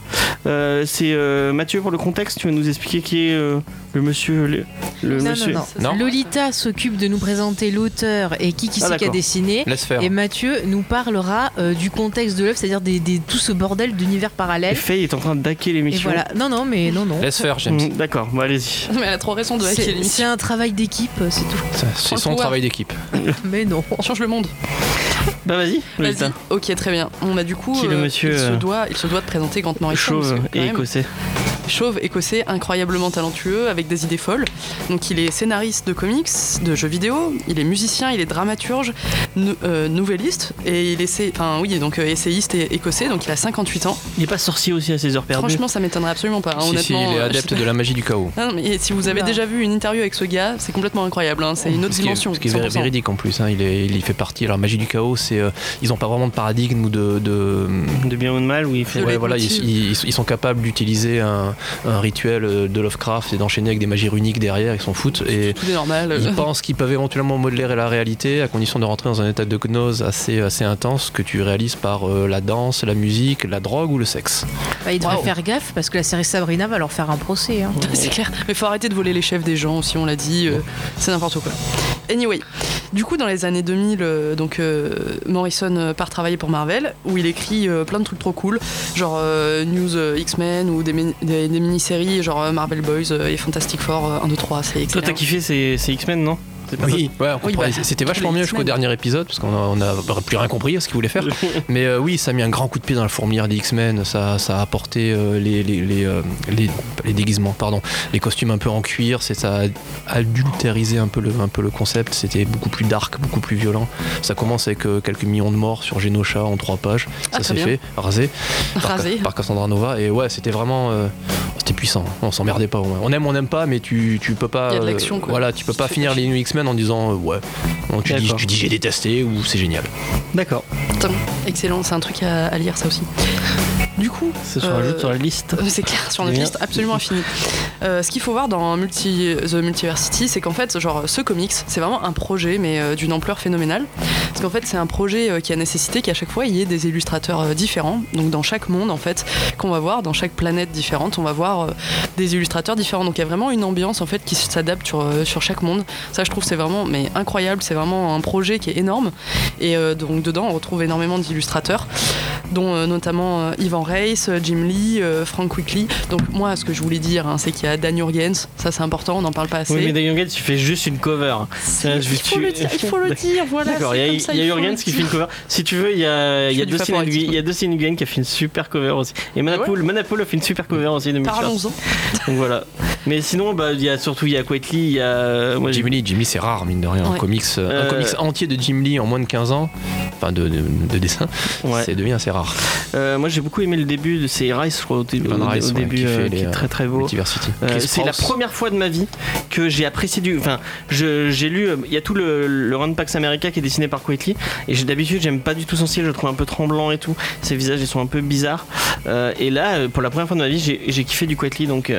euh, c'est euh, Mathieu pour le contexte. Tu vas nous expliquer qui est euh, le monsieur, le, le non, monsieur. non, non, Non. Lolita s'occupe de nous présenter l'auteur et qui, qui Ah, c'est qui a dessiné. Laisse faire. Et Mathieu nous parlera euh, du contexte de l'œuvre, c'est-à-dire des, des- tout ce bordel d'univers parallèles. Faye est en train d'hacker Et l'émission. voilà. Non, non, mais non, non. Laisse faire, James. Mm, D'accord, bon, allez-y. Mais elle a trop raison de hacker C'est c'est l'émission. un travail d'équipe, c'est tout. C'est son travail d'équipe. Mais non. Change le monde. Bah vas-y. Vas-y. Ok, très bien. On a du coup. Qui est le euh, monsieur, il, se euh, doit, il se doit de présenter Grant Morrison. Chauve et même, écossais. Chauve, écossais, incroyablement talentueux, avec des idées folles. Donc il est scénariste de comics, de jeux vidéo, il est musicien, il est dramaturge, nou- euh, nouvelliste, et il essaie, enfin oui, donc euh, essayiste et écossais, donc il a 58 ans. Il est pas sorcier aussi à ses heures perdues? Franchement, ça m'étonnerait absolument pas. hein, Si, si, honnêtement, il est euh, adepte de la magie du chaos. Non, mais si vous avez déjà vu une interview avec ce gars, c'est complètement incroyable. hein, C'est une autre Ce qui est- dimension. Ce qui est véri- 100%. véridique en plus. hein, il, est, il y fait partie. Alors, magie du chaos, c'est euh, ils n'ont pas vraiment de paradigme ou de. de de bien ou de mal. De ouais, voilà, ils, leitmotiv. ils- ils sont capables d'utiliser un, un rituel euh, de Lovecraft et d'enchaîner avec des magies runiques derrière, ils s'en foutent. Et Tout est normal. ils pensent qu'ils peuvent éventuellement modeler la réalité à condition de rentrer dans un état de gnose assez, assez intense que tu réalises par euh, la danse, la musique, la drogue ou le sexe. Bah, ils devraient faire gaffe parce que la série Sabrina va leur faire un procès. hein. C'est clair. Mais faut arrêter de voler les chefs des gens aussi, on l'a dit. euh, c'est n'importe quoi. Anyway, du coup, dans les années 2000, euh, donc euh, Morrison part travailler pour Marvel, où il écrit euh, plein de trucs trop cool, genre euh, News euh, X-Men ou des- des mini-séries, genre euh, Marvel Boys euh, et Fantastic Four euh, 1, 2, 3, c'est Toi, t'as kiffé, c'est c'est X-Men, non? Oui, ouais, bah, c'était vachement mieux jusqu'au X-Men. dernier épisode parce qu'on a, on a plus rien compris à ce qu'il voulait faire. Mais euh, oui, ça a mis un grand coup de pied dans la fourmilière des X-Men. Ça, ça a apporté euh, les, les, les, euh, les- déguisements, pardon, les costumes un peu en cuir. Ça a adultérisé un peu le, un peu le concept. C'était beaucoup plus dark, beaucoup plus violent. Ça commence avec quelques millions de morts sur Genosha en trois pages. Ah, ça s'est fait, rasé par, Rasé. par Cassandra Nova. Et ouais, c'était vraiment, c'était puissant. On s'emmerdait pas. On aime, on n'aime pas, mais tu, tu peux pas. Il y a de l'action, quoi. Voilà, tu peux pas finir les New En disant euh, ouais. Tu, dis, D'accord. tu dis j'ai détesté ou c'est génial. D'accord. Excellent, c'est un truc à, à lire ça aussi. Du coup, Ça se Euh, rajoute sur la liste. Euh, C'est clair, sur notre Bien. liste absolument infinie. Euh, ce qu'il faut voir dans The Multiversity, c'est qu'en fait, genre, ce comics, c'est vraiment un projet, mais euh, d'une ampleur phénoménale. Parce qu'en fait, c'est un projet euh, qui a nécessité qu'à chaque fois, il y ait des illustrateurs différents. Donc, dans chaque monde, en fait, qu'on va voir, dans chaque planète différente, on va voir des illustrateurs différents. Donc, il y a vraiment une ambiance, en fait, qui s'adapte sur, chaque monde. Ça, je trouve, c'est vraiment mais incroyable. C'est vraiment un projet qui est énorme. Et donc, dedans, on retrouve énormément d'illustrateurs dont euh, notamment euh, Ivan Reis, euh, Jim Lee, euh, Frank Quickly. Donc moi, ce que je voulais dire, hein, c'est qu'il y a Dan Jurgens, ça c'est important, on n'en parle pas assez. Oui, mais Dan Jurgens, tu fais juste une cover. Euh, il, faut tu- le dire, il faut le dire, voilà. D'accord, il y a, y a Jurgens qui fait une cover. Si tu veux, il y a, il y a Dustin Nguyen- qui a fait une super cover aussi. Et Manapool, Manapool a fait une super cover aussi. Parlons-en. Donc voilà. Mais sinon, bah, il y a surtout il y a Quitely, il y a. Moi, Jim Lee, Jim Lee, c'est rare, mine de rien. Un, comics, euh, un Euh, comics entier de Jim Lee en moins de 15 ans, enfin de, de, de dessin, Ouais. c'est devient assez rare. Euh, moi j'ai beaucoup aimé le début de c'est Rice, je crois, au, dé- Van au- Rice, au ouais, début, qui euh, les, qui est très très beau. Euh, Chris c'est la première fois de ma vie que j'ai apprécié du. Enfin, j'ai lu. Il y a tout le, le Run Pax America qui est dessiné par Quickly. Et d'habitude, j'aime pas du tout son style. Je le trouve un peu tremblant et tout. Ses visages, ils sont un peu bizarres. Et là, pour la première fois de ma vie, j'ai kiffé du Quickly. Donc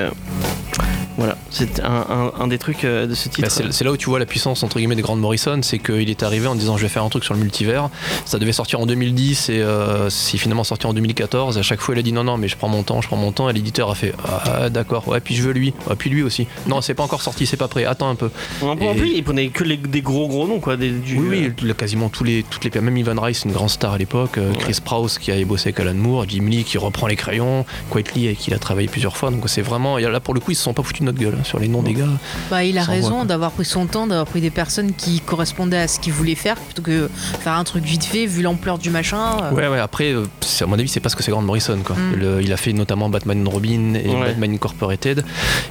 voilà, c'est un, un- un des trucs euh, de ce titre. Bah, c'est là où tu vois la puissance entre guillemets de Grant Morrison, c'est qu'il est arrivé en disant je vais faire un truc sur le multivers. Ça devait sortir en 2010 et euh, c'est finalement sorti en 2014. À chaque fois il a dit non non mais je prends mon temps, je prends mon temps. Et l'éditeur a fait ah d'accord ouais puis je veux lui, ah, puis lui aussi. Non c'est pas encore sorti, c'est pas prêt. Attends un peu. En, et- plus, il prenait que les- des gros gros noms quoi. Des, du, Oui oui, euh, quasiment tous les toutes les même Ivan Rice une grande star à l'époque. Chris Sprouse qui a bossé avec Alan Moore, Jim Lee qui reprend les crayons, Quietly avec qui il a travaillé plusieurs fois. Donc c'est vraiment et là pour le coup ils se sont pas foutus de notre gueule hein, sur les noms des gars. Bah, il a raison d'avoir pris son temps, d'avoir pris des personnes qui correspondaient à ce qu'il voulait faire plutôt que faire un truc vite fait vu l'ampleur du machin. euh. Ouais, ouais, après, euh, c'est- à mon avis, c'est parce que c'est Grant Morrison. Quoi. Mm. Le- il a fait notamment Batman and Robin et Ouais. Batman Incorporated.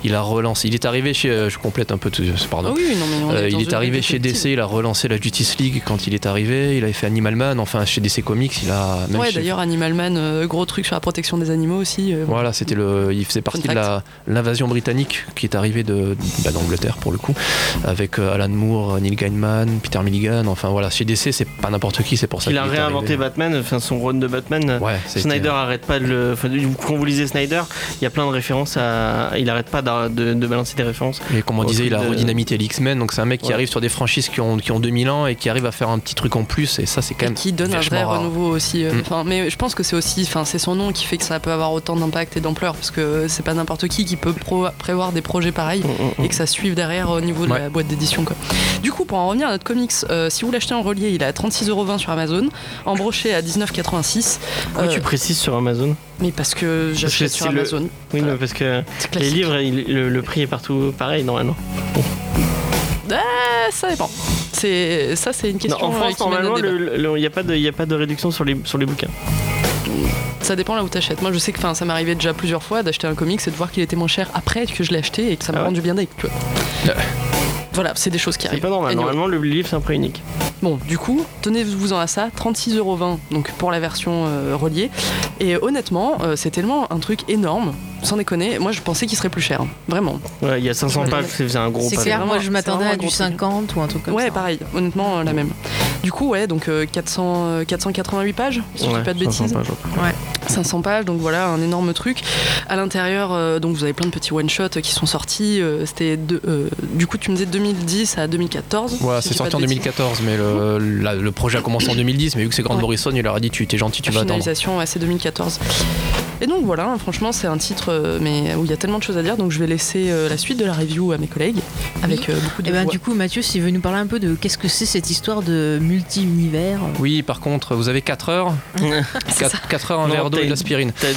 Il a relancé. Il est arrivé chez. euh, Je complète un peu tout. Pardon. Ah oui, non, mais on Euh, est il est arrivé chez. DC, il a relancé la Justice League quand il est arrivé, il avait fait Animal Man, enfin chez DC Comics, il a même Ouais, chez- d'ailleurs, Animal Man, euh, gros truc sur la protection des animaux aussi. euh, Voilà, c'était le, il faisait partie de la l'invasion britannique qui est arrivée de bah, d'Angleterre pour le coup, avec euh, Alan Moore, Neil Gaiman, Peter Milligan. Enfin voilà, chez DC c'est pas n'importe qui, c'est pour ça il qu'il a réinventé arrivé. Batman, enfin son run de Batman. Ouais, Snyder arrête pas de le. enfin, quand vous lisez Snyder, il y a plein de références à. Il arrête pas de, de balancer des références. Et comme on disait, il a truc de- redynamité les X-Men, donc c'est un mec qui arrive sur des franchises qui ont, qui ont 2000 ans et qui arrive à faire un petit truc en plus, et ça c'est quand et même. qui donne un vrai rare. renouveau aussi. euh, Mm. enfin, mais je pense que c'est aussi, enfin, c'est son nom qui fait que ça peut avoir autant d'impact et d'ampleur, parce que c'est pas n'importe qui qui peut pro- prévoir des projets pareils et que ça suive derrière au niveau de Ouais. la boîte d'édition. quoi. Du coup, pour en revenir à notre comics, euh, si vous l'achetez en relié, il est à 36,20€ sur Amazon, en brochet à 19,86€. Pourquoi Euh, tu précises sur Amazon? Mais parce que j'achète sur le- Amazon. Oui, Voilà. mais parce que les livres, il- le, le prix est partout pareil normalement. Ah, ça dépend. C'est ça, c'est une Non, question en euh, France, normalement, il n'y a, pas de- il y a pas de réduction sur les, sur les bouquins. Ça dépend là où t'achètes. Moi, je sais que ça arrivé déjà plusieurs fois d'acheter un comics et de voir qu'il était moins cher après que je l'ai acheté et que ça m'a Ah ouais rendu bien tu vois. Voilà, c'est des choses qui C'est arrivent. pas normal. Anyway. Normalement, le livre, c'est un prix unique. Bon, du coup, tenez-vous-en à ça, 36,20€ donc pour la version euh, reliée. Et honnêtement, euh, c'est tellement un truc énorme, sans déconner. Moi, je pensais qu'il serait plus cher, hein. vraiment. Ouais, il y a 500 Ouais. pages, c'est un gros C'est clair, moi je m'attendais à du gros truc. 50 ou un truc comme ouais, ça. pareil, honnêtement, euh, la même. Du coup, ouais, donc euh, 400, euh, 488 pages, si je Ouais, dis pas de 500 bêtises. pages, ouais. 500 pages, donc voilà, un énorme truc. À l'intérieur, euh, donc vous avez plein de petits one-shots qui sont sortis. euh, C'était euh, du coup, tu me disais 2010 à 2014. Voilà, si c'est je sorti en de bêtises. 2014, mais le, la- le projet a commencé en 2010. Mais vu que c'est Ouais. Morrison, il leur a dit tu t'es gentil, tu La vas attendre. finalisation, ouais, c'est 2014. Et donc voilà, franchement, c'est un titre euh, mais où il y a tellement de choses à dire, donc je vais laisser euh, la suite de la review à mes collègues avec euh, beaucoup de Et ben voix. du coup Mathieu, s'il veut nous parler un peu de qu'est-ce que c'est cette histoire de multi-univers. Oui, par contre, vous avez 4 heures. C'est 4, heures, un Non, verre d'eau et de l'aspirine. T'as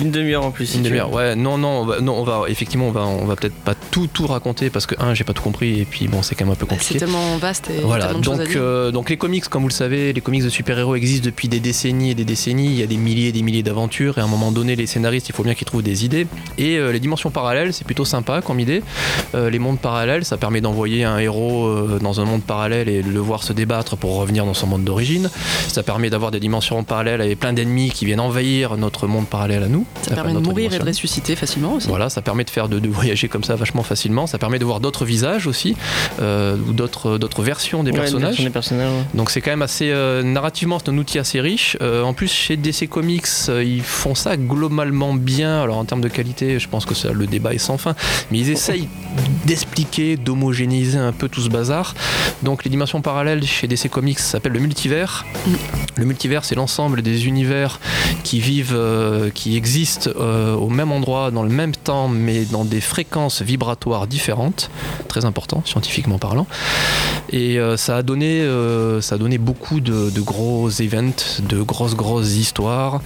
une demi-heure en plus. si Une demi-heure. Ouais, non, non, on va, non, on va effectivement, on va, on va peut-être pas tout, tout raconter parce que un, j'ai pas tout compris et puis bon, c'est quand même un peu c'est compliqué. tellement vaste et Voilà, tellement de choses à donc, dire. euh, donc les comics, comme vous le savez, les comics de super-héros existent depuis des décennies et des décennies. Il y a des milliers et des milliers d'aventures et à un moment donné, les scénaristes, il faut bien qu'ils trouvent des idées. Et euh, les dimensions parallèles, c'est plutôt sympa comme idée. Euh, les mondes parallèles, ça permet d'envoyer un héros euh, dans un monde parallèle et de le voir se débattre pour revenir dans son monde d'origine. Ça permet d'avoir des dimensions parallèles avec plein d'ennemis qui viennent envahir notre monde parallèle à nous. Ça permet de mourir et de ressusciter facilement aussi. Voilà, ça permet de faire de, de voyager comme ça vachement facilement. Ça permet de voir d'autres visages aussi, ou d'autres versions des Ouais, personnages. version des personnages. ouais. Donc c'est quand même assez narrativement c'est un outil assez riche. En plus chez DC Comics ils font ça globalement bien. Alors en termes de qualité je pense que ça, le débat est sans fin. Mais ils essayent d'expliquer, d'homogénéiser un peu tout ce bazar. Donc les dimensions parallèles chez DC Comics s'appellent le multivers. Le multivers c'est l'ensemble des univers qui vivent, euh, qui existent euh, au même endroit, dans le même temps, mais dans des fréquences vibratoires différentes. Très important scientifiquement parlant. Et euh, ça, a donné, ça a donné beaucoup de, de gros events, de grosses, grosses histoires.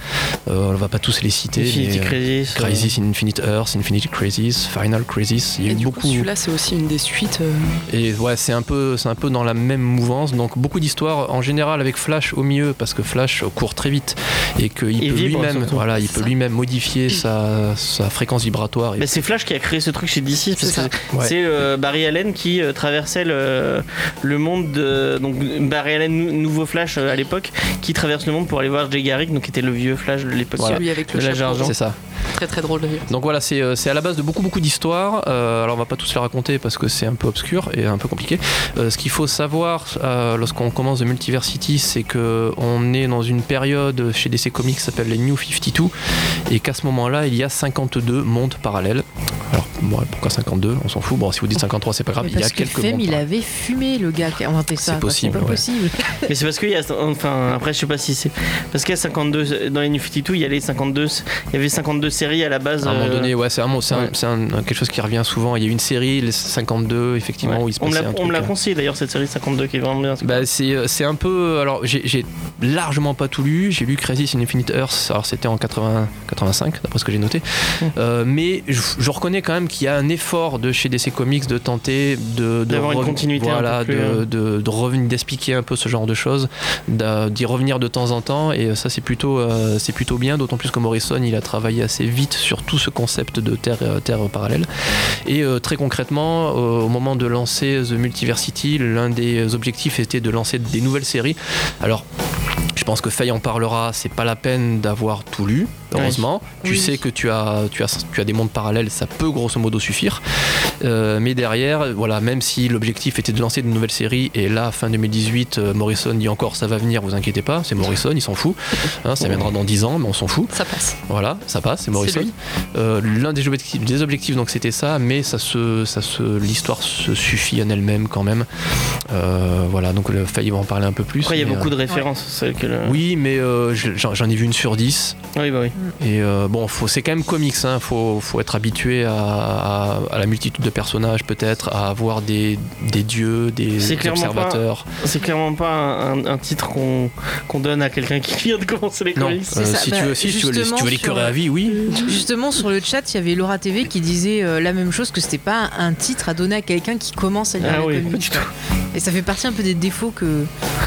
On va pas tous les citer. Infinity mais, euh, Crisis. Crisis Infinite Earth, Infinity Crisis, Final Crisis. Il y a Et eu du beaucoup. coup, celui-là, c'est aussi une des suites. euh, Et ouais, c'est un peu, c'est un peu dans la même mouvance. Donc beaucoup d'histoires en général avec Flash au milieu parce que Flash court très vite et qu'il Il peut lui-même, voilà, il peut lui-même modifier sa, sa fréquence vibratoire. Et- Mais c'est Flash qui a créé ce truc chez DC parce C'est ça. que Ouais. c'est euh, Barry Allen qui euh, traversait le, le monde de donc Barry Allen nou- nouveau Flash euh, à l'époque qui traverse le monde pour aller voir Jay Garrick donc qui était le vieux Flash de l'époque. Voilà. Celui avec le De l'âge chapeau. d'argent. c'est ça. Très très drôle d'ailleurs. Donc voilà, c'est euh, c'est à la base de beaucoup beaucoup d'histoires. Euh, alors on va pas tous les raconter parce que c'est un peu obscur et un peu compliqué. Euh, ce qu'il faut savoir euh, lorsqu'on commence de Multiversity, c'est que on est dans une période chez DC Comics qui s'appelle les New 52 et qu'à ce moment-là, il y a 52 mondes parallèles. Alors bon, pourquoi 52 On s'en fout. Bon, si vous dites 53, c'est pas grave. Mais Il y a que quelques Femme, mondes. il avait fumé le gars qui a inventé ça. C'est possible, pas ouais. possible. Mais c'est parce qu'il y a enfin après je sais pas si c'est parce qu'il y a 52 dans les New 52 il y a les 52 il y avait 52 séries à la base. À un moment euh, donné, ouais, c'est un, un- un- quelque chose qui revient souvent. Il y a eu une série, les 52, effectivement, où il se on me l'a un on truc, me l'a euh, conseillé d'ailleurs cette série 52 qui est vraiment bien. Bah, c'est, euh, c'est un peu. Alors, j'ai, largement pas tout lu. J'ai lu Crisis in Infinite Earth. Alors, c'était en 80, 85, d'après ce que j'ai noté. Euh, mais je, je reconnais quand même qu'il y a un effort de chez DC Comics de tenter de. D'avoir une continuité un peu plus, de, de, de revenir, d'expliquer un peu ce genre de choses, d'y revenir de temps en temps. Et ça, c'est plutôt, euh, c'est plutôt bien. D'autant plus que Morrison, il a travaillé assez vite sur tout ce concept de terre, euh, terre parallèle. Et euh, très concrètement, euh, au moment de lancer The Multiversity, l'un des objectifs était de lancer des nouvelles séries. Alors, je pense que Faye en parlera, c'est pas la peine d'avoir tout lu, heureusement. Tu Oui. sais que tu as, tu, as, tu as des mondes parallèles, ça peut grosso modo suffire. Euh, mais derrière, voilà, même si l'objectif était de lancer de nouvelles séries, et là, fin 2018, euh, Morrison dit encore ça va venir, vous inquiétez pas, c'est Morrison, il s'en fout. Hein, ça viendra dans 10 ans, mais on s'en fout. Ça passe. Voilà, ça passe, c'est Morrison. Euh, L'un des objectifs, des objectifs donc c'était ça, mais ça se, ça se, l'histoire se suffit en elle-même quand même. Euh, voilà, donc le Faye va en parler un peu plus. Après il y a beaucoup euh, de références. celles que le- Oui, mais euh, je- j'en j'en ai vu une sur 10. Oui bah oui. Et euh, bon, faut, c'est quand même comics, hein, faut, faut être habitué à, à- à la multitude de personnages, peut-être, à avoir des, des dieux, des C'est clairement pas- observateurs. C'est clairement pas un, un- titre qu'on qu'on donne à quelqu'un qui vient de commencer les Non, comics. euh, si, bah, tu veux, si, si tu veux, les- si tu veux les curer à vie, oui. Justement, sur le chat, il y avait Laura TV qui disait euh, la même chose que c'était pas un titre à donner à quelqu'un qui commence à lire Ah les oui, comics, pas du quoi. Et ça fait partie un peu des défauts que.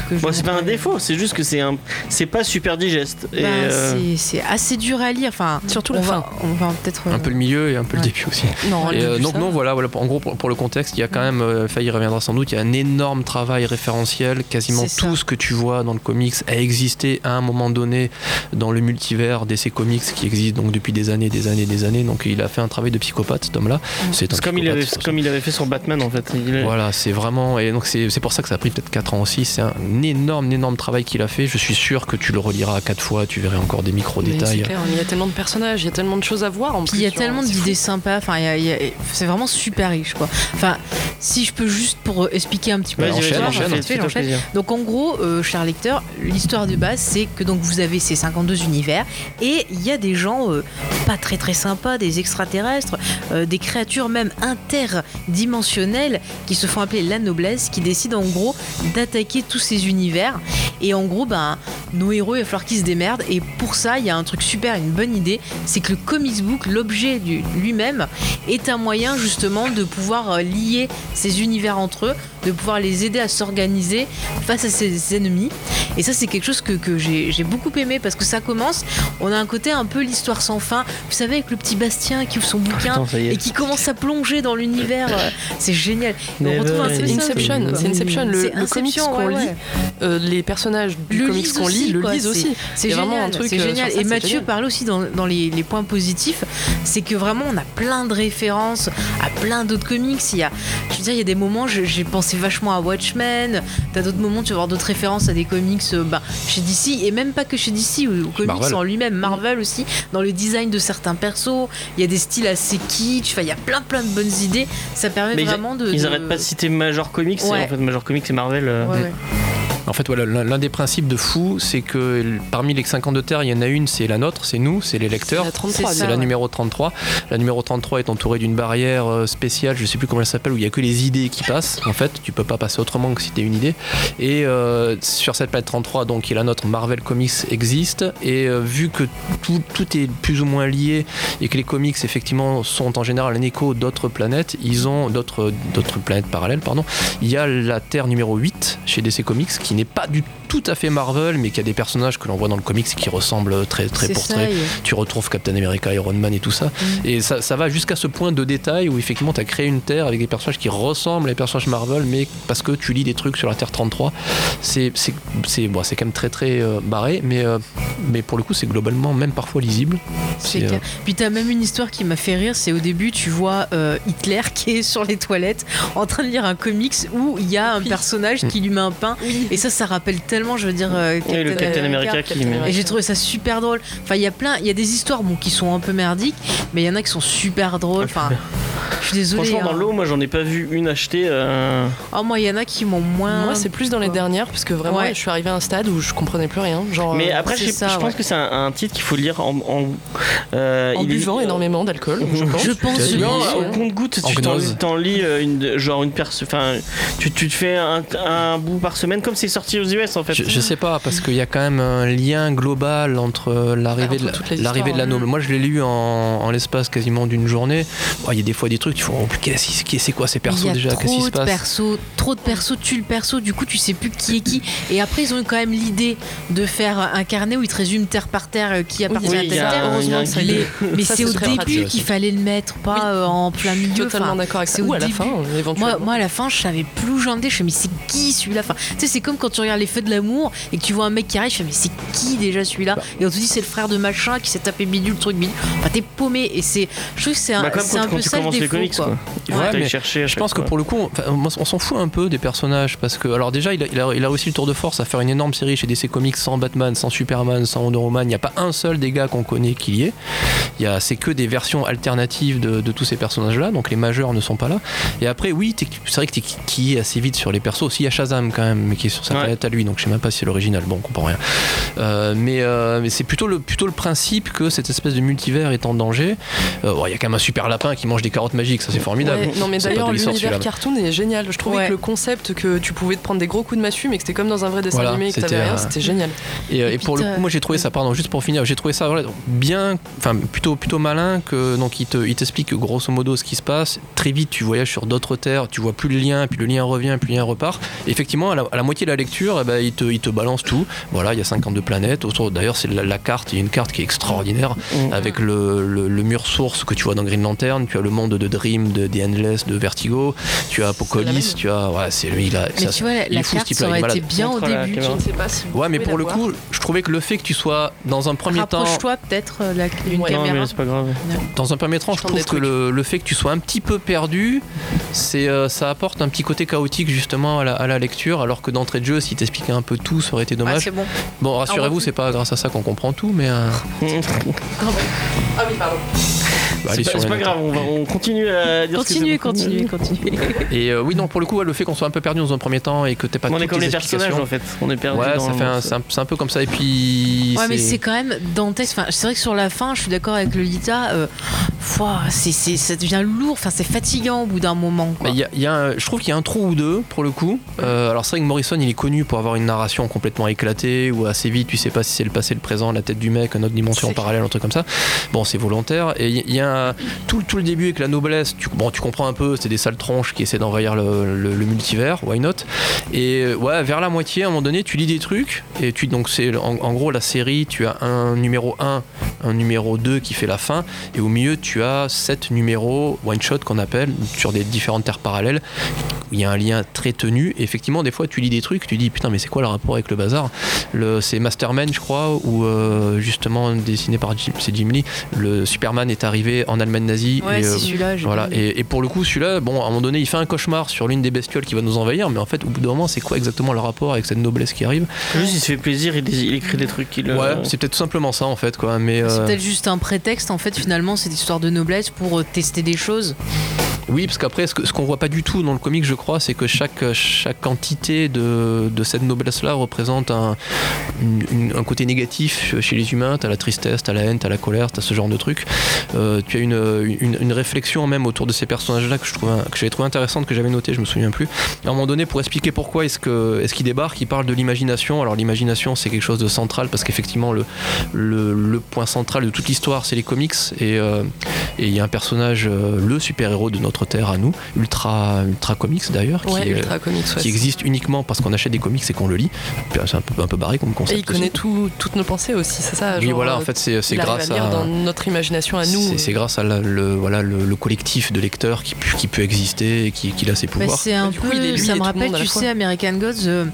que je Bon, c'est pas un défaut, c'est juste que c'est un, c'est pas super digeste. Et, Bah, euh, c'est- C'est assez dur à lire. Enfin, Surtout on la va, fin. On va peut-être. Un peu le milieu et un peu le début aussi. Non, Et, euh, donc ça non va. voilà, voilà en gros pour, pour le contexte il y a quand même euh, Faye reviendra sans doute il y a un énorme travail référentiel quasiment tout ça. ce que tu vois dans le comics a existé à un moment donné dans le multivers DC Comics qui existe donc depuis des années des années des années donc il a fait un travail de psychopathe cet homme là c'est comme il, avait, psychopathe, comme il avait fait sur Batman en fait. Il est- voilà c'est vraiment et donc c'est pour ça que ça a pris peut-être 4 ans aussi. C'est un énorme, énorme travail qu'il a fait. Je suis sûr que tu le reliras quatre fois, tu verrais encore des Mais micro-détails. Clair, il y a tellement de personnages, il y a tellement de choses à voir en Puis plus. il y a tellement d'idées sympas. Enfin, il y a- il y a- c'est vraiment super riche, quoi. Enfin, si je peux juste pour euh, expliquer un petit peu. Donc en gros, euh, cher lecteur, l'histoire de base, c'est que donc vous avez ces 52 univers et il y a des gens euh, pas très très sympas, des extraterrestres, euh, des créatures même interdimensionnelles qui se font appeler la noblesse, qui décident en gros d'attaquer tous ces univers. Et en gros, ben, nos héros, il va falloir qu'ils se démerdent. Et pour ça, il y a un truc super, une bonne idée, c'est que le comics book, l'objet lui-même, est un moyen justement de pouvoir euh, lier ces univers entre eux, de pouvoir les aider à s'organiser face à ces ennemis. Et ça, c'est quelque chose que, que j'ai beaucoup aimé parce que ça commence, on a un côté un peu l'histoire sans fin. Vous savez, avec le petit Bastien qui ouvre son bouquin Putain, y est. et qui commence à plonger dans l'univers. euh, C'est génial. Et on retrouve un. Inception, c'est Inception. Le, comics Inception, qu'on ouais, lit, ouais. euh, les personnages du Le comics qu'on lit le lisent aussi. C'est vraiment un truc, euh, génial. ça, Et Mathieu génial. Parle aussi dans, dans les, les points positifs, c'est que vraiment on a plein de références à plein d'autres comics. Il y a, je veux dire, il y a des moments, j'ai pensé vachement à Watchmen. T'as d'autres moments, tu vas voir d'autres références à des comics euh, bah, chez DC et même pas que chez DC, ou aux comics Marvel. en lui-même, Marvel aussi. Dans le design de certains persos, il y a des styles assez kitsch. Enfin, il y a plein plein de bonnes idées. Ça permet Mais ils- vraiment de. Ils de- arrêtent pas de citer Major Comics. Ouais. En fait, Major Comics et Marvel. euh, Ouais, ouais. En fait, voilà, l'un des principes de Fou, c'est que parmi les 52 terres, il y en a une, c'est la nôtre, c'est nous, c'est les lecteurs. La 33, C'est ça, la ouais. numéro 33. La numéro 33 est entourée d'une barrière euh, spéciale, je sais plus comment elle s'appelle, où il y a que les idées qui passent. En fait, tu peux pas passer autrement que si tu une idée. Et euh, sur cette planète 33, donc qui est la nôtre, Marvel Comics existe. Et euh, vu que tout, tout est plus ou moins lié et que les comics effectivement sont en général un écho d'autres planètes, ils ont d'autres d'autres planètes parallèles, pardon. Il y a la Terre numéro 8 chez DC Comics qui n'est pas du tout à fait Marvel, mais qui a des personnages que l'on voit dans le comics qui ressemblent très très pour ça, très et- tu retrouves Captain America, Iron Man et tout ça. Et ça, ça va jusqu'à ce point de détail où effectivement tu as créé une Terre avec des personnages qui ressemblent à des personnages Marvel, mais parce que tu lis des trucs sur la Terre 33, c'est bon, quand même très très euh, barré, mais euh, mais pour le coup c'est globalement même parfois lisible. C'est clair. Puis t'as même une histoire qui m'a fait rire, c'est au début tu vois euh, Hitler qui est sur les toilettes en train de lire un comics où il y a un personnage qui lui met un pain et ça ça rappelle tellement je veux dire euh, Et le Captain America qui. Captain et j'ai trouvé ça super drôle. Enfin, il y a plein, il y a des histoires bon, qui sont un peu merdiques, mais il y en a qui sont super drôles. Enfin, je suis désolée. Franchement, dans hein. l'eau, moi j'en ai pas vu une achetée. euh, Oh, moi, il y en a qui m'ont moins. Moi, c'est plus dans les dernières, parce que vraiment, Ouais. je suis arrivée à un stade où je comprenais plus rien. Genre, Mais euh, après, je, ça, je pense ouais. que c'est un, un titre qu'il faut lire en. en, euh, en il est- buvant énormément d'alcool, je pense. Je pense. Non, au compte-goutte, En tu t'en, lis euh, une, genre une perce. Enfin, tu, tu te fais un, un bout par semaine, comme c'est sorti aux US en fait. Je, je sais pas, parce qu'il y a quand même un lien global entre l'arrivée Entre de, la, l'arrivée de la noble. Moi, je l'ai lu en, en l'espace quasiment d'une journée. Bon, Il y a des fois des trucs, tu fais, oh, qu'est-ce qui- c'est quoi ces persos il y a déjà? Qu'est-ce qui trop se de passe? persos, trop de persos, tu le perso, du coup tu sais plus qui est qui. Et après ils ont eu quand même l'idée de faire un carnet où ils te résument terre par terre euh, qui appartient Oui, à telle a terre. Heureusement, ça. Mais c'est au début qu'il fallait le mettre, pas Oui. euh, en plein milieu. Totalement Enfin, d'accord avec ça. c'est Ou au à la début. fin, euh, éventuellement. Moi, à la fin, je savais plus où j'en étais. Je fais, mais c'est qui celui-là Tu sais, c'est comme quand tu regardes Les Feux de et que tu vois un mec qui arrive, je fais, mais c'est qui déjà celui-là Bah. Et on te dit, c'est le frère de machin qui s'est tapé bidule, truc bidule. Enfin, t'es paumé. Et c'est, je trouve que c'est un, Bah, comme c'est quand, un quand peu tu ça le défaut. comics, quoi. quoi. Ouais, mais chercher. Je pense que pour le coup, on s'en fout un peu des personnages parce que, alors déjà, il a, il a- il a réussi le tour de force à faire une énorme série chez DC Comics sans Batman, sans Superman, sans Wonder Woman. Il n'y a pas un seul des gars qu'on connaît qui y est. Il y a, c'est que des versions alternatives de, de tous ces personnages-là, donc les majeurs ne sont pas là. Et après, oui, c'est vrai que t'es qui est assez vite sur les persos. Aussi, il y a Shazam quand même, mais qui est sur sa Ouais. planète à lui, donc je sais même pas si c'est l'original. Bon, on comprend rien. Euh, mais euh, mais c'est plutôt le, plutôt le principe que cette espèce de multivers est en danger. Euh, bon, Il y a quand même un super lapin qui mange des carottes magiques, ça c'est formidable. Ouais, non mais d'ailleurs l'univers cartoon est génial. Je trouvais Ouais. que le concept que tu pouvais te prendre des gros coups de massue mais que c'était comme dans un vrai dessin Voilà, animé et que c'était, t'avais rien, c'était génial. Et, euh, Et et pour le coup, moi j'ai trouvé ça, pardon, juste pour finir, j'ai trouvé ça voilà, bien, enfin plutôt plutôt malin que donc il te il t'explique grosso modo ce qui se passe. Très vite, tu voyages sur d'autres terres, tu vois plus le lien, puis le lien revient, puis le lien repart. Et effectivement, à la, à la moitié de la lecture, eh ben, il te il te balance tout. Voilà, il y a 52 planètes. D'ailleurs, c'est la, la carte. Il y a une carte qui est extraordinaire Mm. avec le, le- le mur source que tu vois dans Green Lantern. Tu as le monde de Dream, de The Endless, de Vertigo. Tu as Apocalypse, tu as. Ouais, c'est lui, il a. Mais ça- tu vois, la, la fou, ce carte, ça aurait été malade. bien au la début. Je ne sais pas si Ouais, mais pour le coup, je trouvais que le fait que tu sois dans un premier temps. Rapproche-toi peut-être euh, la, une Ouais. Non, caméra. mais c'est pas grave. Dans un premier temps, je trouve que le, le fait que tu sois un petit peu perdu, c'est euh, ça apporte un petit côté chaotique justement à la, à la lecture, alors que d'entrée de jeu, si t'expliquais un peu tout, ça aurait été dommage. c'est bon. bon, rassurez-vous, refus. c'est pas grâce à ça qu'on comprend tout, mais euh, Ah oui, pardon. Bah, C'est pas, grave, on, va, on continue à dire ce que Continuez, c'est. continuez, continuez. Et euh, oui, non, pour le coup, le fait qu'on soit un peu perdu dans un premier temps et que t'aies pas On est comme les les personnages en fait. On est perdu Ouais, dans ça fait un- c'est un, c'est un peu comme ça. Et puis. Ouais, mais c'est quand même dantesque. Enfin, c'est vrai que sur la fin, je suis d'accord avec Lolita. Euh, foi, c'est, c'est, ça devient lourd. Enfin, c'est fatigant au bout d'un moment. quoi. Il y a- il y a un- je trouve qu'il y a un trou ou deux pour le coup. Euh, alors c'est vrai que Morrison il est connu pour avoir une narration complètement éclatée ou assez vite, tu sais pas si c'est le passé, le présent, la tête du mec, une autre dimension parallèle, un truc comme ça. Bon c'est volontaire. Et il y- il y, a tout, tout le début avec la noblesse, tu, bon tu comprends un peu, c'est des sales tronches qui essaient d'envahir le, le- multivers, why not? Et euh, ouais vers la moitié à un moment donné tu lis des trucs et tu donc c'est en, gros la série tu as un numéro 1, un numéro 2 qui fait la fin et au milieu tu as sept numéros one shot qu'on appelle sur des différentes terres parallèles où il y a un lien très tenu effectivement des fois tu lis des trucs tu dis putain mais c'est quoi le rapport avec le bazar? C'est Masterman je crois ou euh, justement dessiné par Jim, Jim Lee le Superman est arrivé en Allemagne nazie Ouais, et, euh, c'est celui-là. j'ai voilà, et, et pour le coup, celui-là, bon, à un moment donné, il fait un cauchemar sur l'une des bestioles qui va nous envahir, mais en fait, au bout d'un moment, c'est quoi exactement le rapport avec cette noblesse qui arrive? Juste, il se fait plaisir, il, il écrit des trucs qu'il. Ouais, euh, c'est peut-être tout simplement ça en fait, quoi. Mais C'est euh, peut-être juste un prétexte, en fait, finalement, cette histoire de noblesse pour euh, tester des choses. Oui, parce qu'après, ce qu'on voit pas du tout dans le comic, je crois, c'est que chaque, chaque entité de, de cette noblesse-là représente un, un côté négatif chez les humains. T'as la tristesse, t'as la haine, t'as la colère, t'as ce genre de trucs. Euh, tu as une, une, réflexion même autour de ces personnages-là que je trouvais, que j'avais trouvé intéressante, que j'avais noté, je me souviens plus. Et à un moment donné, pour expliquer pourquoi est-ce que est-ce qu'il débarque, il parle de l'imagination. Alors l'imagination, c'est quelque chose de central parce qu'effectivement le, le, point central de toute l'histoire, c'est les comics et euh, il y a un personnage, euh, le super-héros de notre terre à nous, ultra ultra comics d'ailleurs, Ouais, qui, est- Ultra Comics, ouais. qui existe uniquement parce qu'on achète des comics et qu'on le lit. C'est un peu un peu barré comme Et concept. il connaît tout, toutes nos pensées aussi, c'est ça Oui, genre, voilà, euh, en fait, c'est grâce à lire dans notre imagination à nous. c'est- c'est grâce à la- le, voilà, le, le collectif de lecteurs qui, qui peut exister et qui, qui a ses Bah, pouvoirs. c'est un Du coup, peu, ça et me rappelle, tu sais, American Gods, euh,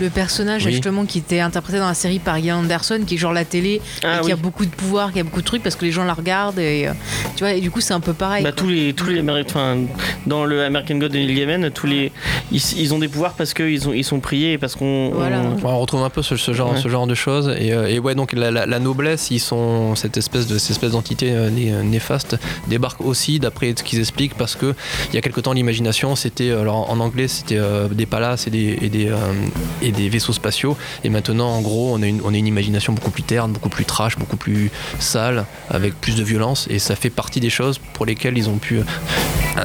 le personnage Oui. justement qui était interprété dans la série par Ian Anderson, qui est genre la télé, Ah et qui oui. a beaucoup de pouvoir, qui a beaucoup de trucs parce que les gens la regardent et euh, tu vois, et du coup c'est un peu pareil. Bah, tous les tous les Ameri- enfin, dans le American God de Neil Gaiman, tous les ils, ils ont des pouvoirs parce qu'ils ont ils sont priés et parce qu'on Voilà. on- retrouve un peu ce, ce genre, Ouais. ce genre de choses. Et, euh, et ouais, donc la, la- la noblesse, ils sont cette espèce de cette espèce d'entité euh, né- euh, néfaste débarque aussi, d'après ce qu'ils expliquent, parce que il y a quelque temps, l'imagination, c'était alors en anglais, c'était euh, des palaces et des et des, euh, et des vaisseaux spatiaux. Et maintenant, en gros, on a une on a une imagination beaucoup plus terne, beaucoup plus trash, beaucoup plus sale, avec plus de violence. Et ça fait partie des choses pour lesquelles ils ont pu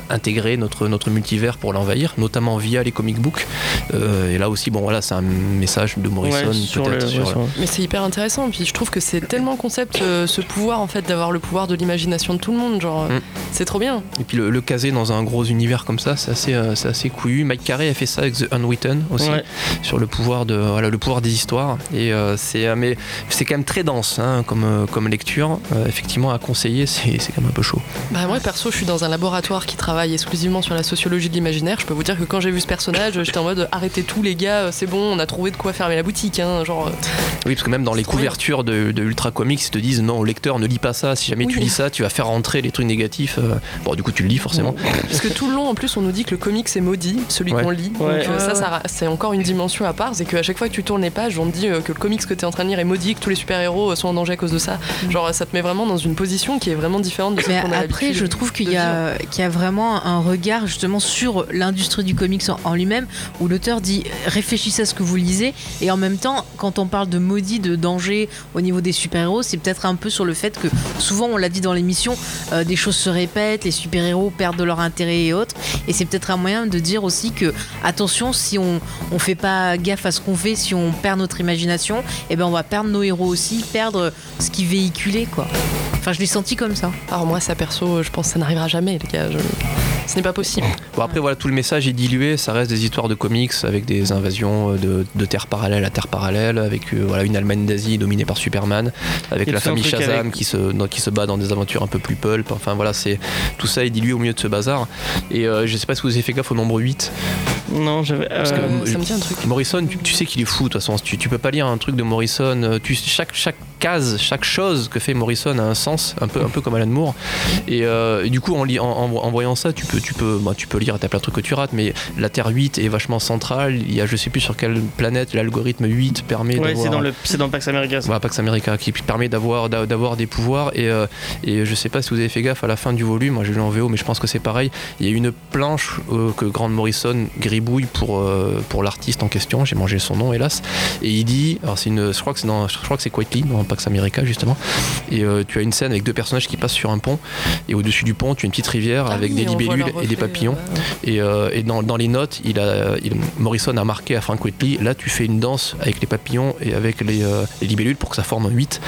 intégrer notre notre multivers pour l'envahir, notamment via les comic books. Euh, et là aussi, bon voilà, c'est un message de Morrison Ouais, sur le- peut-être ouais, Mais c'est hyper intéressant, puis je trouve que c'est tellement concept euh, ce pouvoir en fait d'avoir le pouvoir de l'imagination de tout le monde, genre Mm. c'est trop bien. Et puis le, le caser dans un gros univers comme ça, c'est assez, euh, c'est assez couillu. Mike Carey a fait ça avec The Unwritten aussi, Ouais. sur le pouvoir de, voilà, le pouvoir des histoires. Et euh, c'est, euh, mais c'est quand même très dense hein, comme, euh, comme lecture. Euh, effectivement, à conseiller, c'est, c'est quand même un peu chaud. Bah moi perso je suis dans un laboratoire qui travaille exclusivement sur la sociologie de l'imaginaire. Je peux vous dire que quand j'ai vu ce personnage, j'étais en mode arrêtez tout les gars, c'est bon, on a trouvé de quoi fermer la boutique, hein, genre. euh, Oui, parce que même dans les couvertures de, de Ultra Comics, ils te disent non, au lecteur, ne lis pas ça. Si jamais tu lis ça, tu vas faire rentrer les trucs négatifs. Euh, Bon, du coup, tu le lis forcément. Parce que tout le long en plus on nous dit que le comic c'est maudit, celui Ouais. qu'on lit. Ouais. Donc euh, Ouais, ça, c'est encore une dimension à part, c'est qu'à chaque fois que tu tournes les pages, on te dit que le comics que tu es en train de lire est maudit, que tous les super-héros sont en danger à cause de ça. Genre ça te met vraiment dans une position qui est vraiment différente de ce Mais qu'on a après, je trouve qu'il y, a, qu'il y a vraiment un regard justement sur l'industrie du comics en, lui-même, où l'auteur dit réfléchissez à ce que vous lisez, et en même temps, quand on parle de maudit, de danger au niveau des super-héros, c'est peut-être un peu sur le fait que souvent, on l'a dit dans l'émission, euh, des choses se répètent, les super-héros perdent de leur intérêt et autres, et c'est peut-être un moyen de dire aussi que attention, si on on fait pas gaffe à ce qu'on fait, si on perd notre imagination, et ben on va perdre nos héros aussi, perdre ce qui véhiculait quoi. Enfin, je l'ai senti comme ça. Alors moi ça perso, je pense que ça n'arrivera jamais les gars. Je- Ce n'est pas possible. Bon après voilà tout le message est dilué, ça reste des histoires de comics avec des invasions euh, de, de terre parallèle à terre parallèle, avec euh, voilà une Allemagne d'Asie dominée par Superman, avec la famille Shazam avec- qui se dans- qui se bat dans des aventures un peu plus pulp. Enfin voilà c'est tout ça est dilué au milieu de ce bazar. Et euh, je sais pas si vous avez fait gaffe au nombre 8. Non, j'avais. euh, ça me dit un truc. Morrison, tu, tu sais qu'il est fou de toute façon. Tu, tu peux pas lire un truc de Morrison. euh, Tu, chaque, chaque case, chaque chose que fait Morrison a un sens, un peu, un peu comme Alan Moore. Et, euh, et du coup, en, li- en, en- en voyant ça, tu peux, tu peux, bah, tu peux lire. T'as plein de trucs que tu rates, mais la Terre 8 est vachement centrale. Il y a, je sais plus sur quelle planète, l'algorithme 8 permet Ouais, d'avoir. c'est dans le, c'est dans Pax America. ça. Voilà, Pax America qui permet d'avoir d'a- d'avoir des pouvoirs et, euh, et je sais pas si vous avez fait gaffe à la fin du volume moi j'ai lu en VO mais je pense que c'est pareil il y a une planche euh, que Grant Morrison gribouille pour euh, pour l'artiste en question j'ai mangé son nom hélas et il dit alors c'est une je crois que c'est dans je crois que c'est Quietly dans Pax America justement et euh, tu as une scène avec deux personnages qui passent sur un pont et au-dessus du pont tu as une petite rivière Ah avec oui, des libellules et des papillons euh, ouais. et, euh, et dans, dans les notes, il a, il- Morrison a marqué à Frank Whitley, là tu fais une danse avec les papillons et avec les, euh, les libellules pour que ça forme un 8.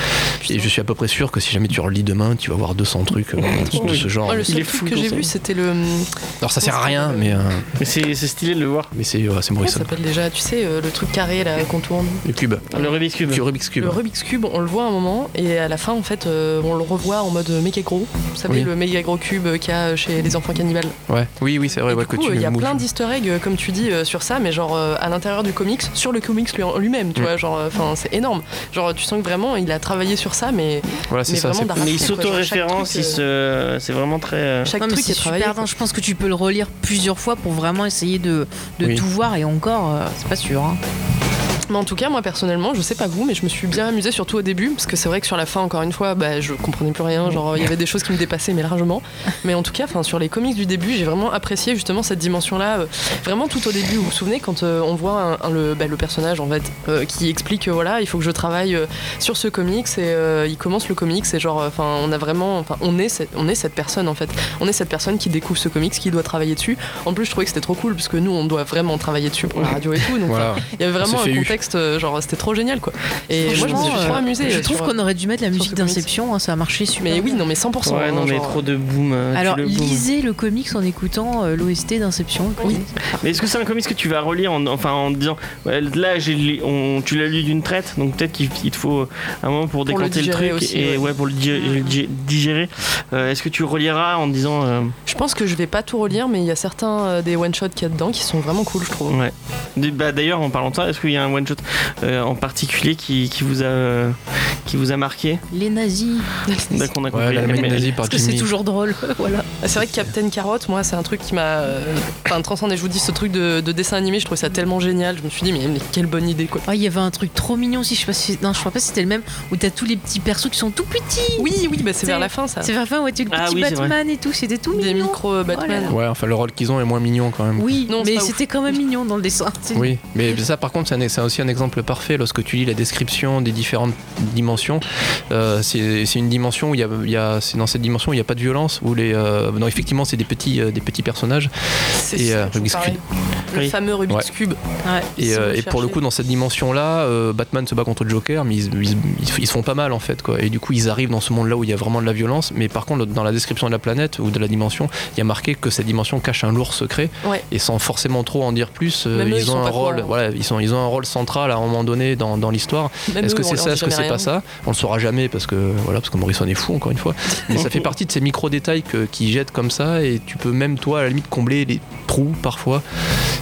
Et je suis à peu près sûr que si jamais tu relis demain, tu vas voir 200 trucs euh, de ce genre. Moi, le Il seul est truc fou, que j'ai vu, c'était le. Alors ça sert à rien, mais, euh, Mais c'est c'est stylé de le voir. mais c'est ouais, c'est Comment ça Morrison. s'appelle déjà Tu sais, euh, le truc carré là qu'on tourne Le cube. Le Rubik's Cube. Le Rubik's Cube. Le Rubik's Cube, on le voit un moment et à la fin, en fait, euh, on le revoit en mode méga gros. Vous savez, Oui. le méga gros cube qu'il y a chez les enfants cannibales. Ouais. Oui, oui, c'est vrai. Ouais, il y a moules. plein d'easter eggs, euh, comme tu dis, euh, sur ça, mais genre euh, à l'intérieur du comics, sur le comics lui- en lui-même, tu Mm. vois, genre, enfin, c'est énorme. Genre, tu sens que vraiment, il a travaillé sur ça, mais Voilà, c'est mais ça. Mais il s'auto-référence, se... c'est vraiment très. euh, chaque Non, truc est travaillé. super dense. Je pense que tu peux le relire plusieurs fois pour vraiment essayer de, de Oui. tout voir et encore, euh, c'est pas sûr. hein. Mais en tout cas, moi personnellement, je sais pas vous, mais je me suis bien amusée, surtout au début, parce que c'est vrai que sur la fin, encore une fois, bah, je comprenais plus rien. Genre, il y avait des choses qui me dépassaient, mais largement. Mais en tout cas, enfin, sur les comics du début, j'ai vraiment apprécié justement cette dimension-là. euh, vraiment tout au début, vous vous souvenez quand euh, on voit un- un- le, bah, le personnage en fait euh, qui explique que voilà, il faut que je travaille sur ce comics et il commence le comics et genre, enfin, on a vraiment, enfin, on est cette, on est cette personne en fait. On est cette personne qui découvre ce comics, qui doit travailler dessus. En plus, je trouvais que c'était trop cool parce que nous, on doit vraiment travailler dessus pour la radio et tout. Donc, Voilà. il y avait vraiment un contexte, euh, genre c'était trop génial quoi. Et moi je me suis trop euh, amusée. Je euh, trouve qu'on aurait dû mettre la musique d'Inception, hein, ça a marché super. Mais oui, non mais 100%. Ouais, non, hein, mais genre, trop de boom. tu Alors, le boom. lisez le comics en écoutant euh, l'OST d'Inception. Oui. Mais est-ce que c'est un comics que tu vas relire en, enfin, en disant là j'ai tu l'as lu d'une traite donc peut-être qu'il il te faut un moment pour décanter le, truc aussi, et ouais. ouais. pour le digé- le digé- digérer. Euh, est-ce que tu reliras en disant euh, Je pense que je vais pas tout relire, mais il y a certains euh, des one shots qu'il y a dedans qui sont vraiment cool, je trouve. ouais. Bah, D'ailleurs en parlant de ça, est-ce qu'il y a un one shot euh, en particulier qui, qui vous a qui vous a marqué Les nazis. D'accord, on a Ouais, compris. l'Allemagne Mais- nazie par Parce que c'est toujours drôle. voilà. Ah, C'est vrai que Captain Carrot, moi, c'est un truc qui m'a euh, enfin, transcendé. Je vous dis, ce truc de, de dessin animé, je trouvais ça tellement génial. Je me suis dit, mais, mais quelle bonne idée, quoi. Ah, il y avait un truc trop mignon aussi. Je sais pas si, non, je crois pas si c'était le même où t'as tous les petits persos qui sont tout petits. Oui, oui, bah, c'est vers la fin, ça. C'est vers la fin où tu as le Ah petit oui. Batman et tout. C'était tout Des mignon. micro Batman. Oh Ouais, enfin le rôle qu'ils ont est moins mignon quand même. Oui, Non, mais c'était quand même mignon dans le dessin. Oui, mais ça par contre c'est un- aussi un exemple parfait lorsque tu lis la description des différentes dimensions. Euh, c'est c'est une dimension où il y a, il y a- c'est dans cette dimension où il n'y a pas de violence, où les, euh, non effectivement c'est des petits, euh, des petits personnages. C'est Et, ça, euh, Rubik's. Cube. Le Oui. fameux Rubik's Ouais. Cube. Ouais. Et, Si euh, et pour le coup dans cette dimension-là, euh, Batman se bat contre le Joker, mais ils, ils- ils- ils se font pas mal en fait quoi. Et du coup ils arrivent dans ce monde-là où il y a vraiment de la violence, mais par contre dans la description de la planète ou de la dimension, il y a marqué que cette dimension cache un lourd secret. Ouais. Et sans forcément trop en dire plus, euh, ils, ils ont un rôle, voilà, ils sont, ils ont un rôle central à un moment donné dans, dans l'histoire. Est-ce que c'est ça, est-ce que c'est pas ça? On le saura jamais parce que voilà, parce que Morrison est fou encore une fois. Mais ça fait partie de ces micro détails que, qui jettent comme ça et tu peux même toi à la limite combler les trous parfois.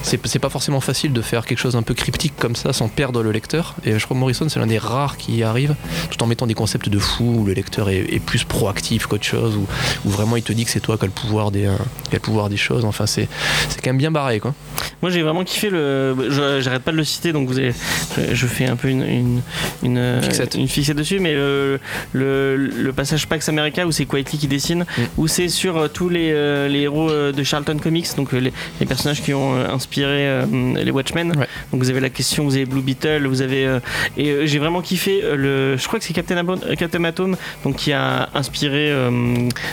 C'est c'est pas forcément facile de faire quelque chose un peu cryptique comme ça sans perdre le lecteur. Et je crois que Morrison c'est l'un des rares qui y arrive, tout en mettant des concepts de fou où le lecteur est, est plus proactif qu'autre chose, où, où vraiment il te dit que c'est toi qui as le pouvoir des, euh, qui as le pouvoir des choses. Enfin c'est c'est quand même bien barré quoi. Moi j'ai vraiment kiffé le. je- J'arrête pas de le citer donc vous avez. Je, je fais un peu une une une, euh, Fixette. une fixette dessus, mais le, le, le passage Pax America où c'est Quietly qui dessine, Mm. où c'est sur euh, tous les, euh, les héros de Charlton Comics, donc les, les personnages qui ont inspiré les Watchmen. Ouais. Donc vous avez la question, vous avez Blue Beetle, vous avez et j'ai vraiment kiffé le. Je crois que c'est Captain, Atom donc qui a inspiré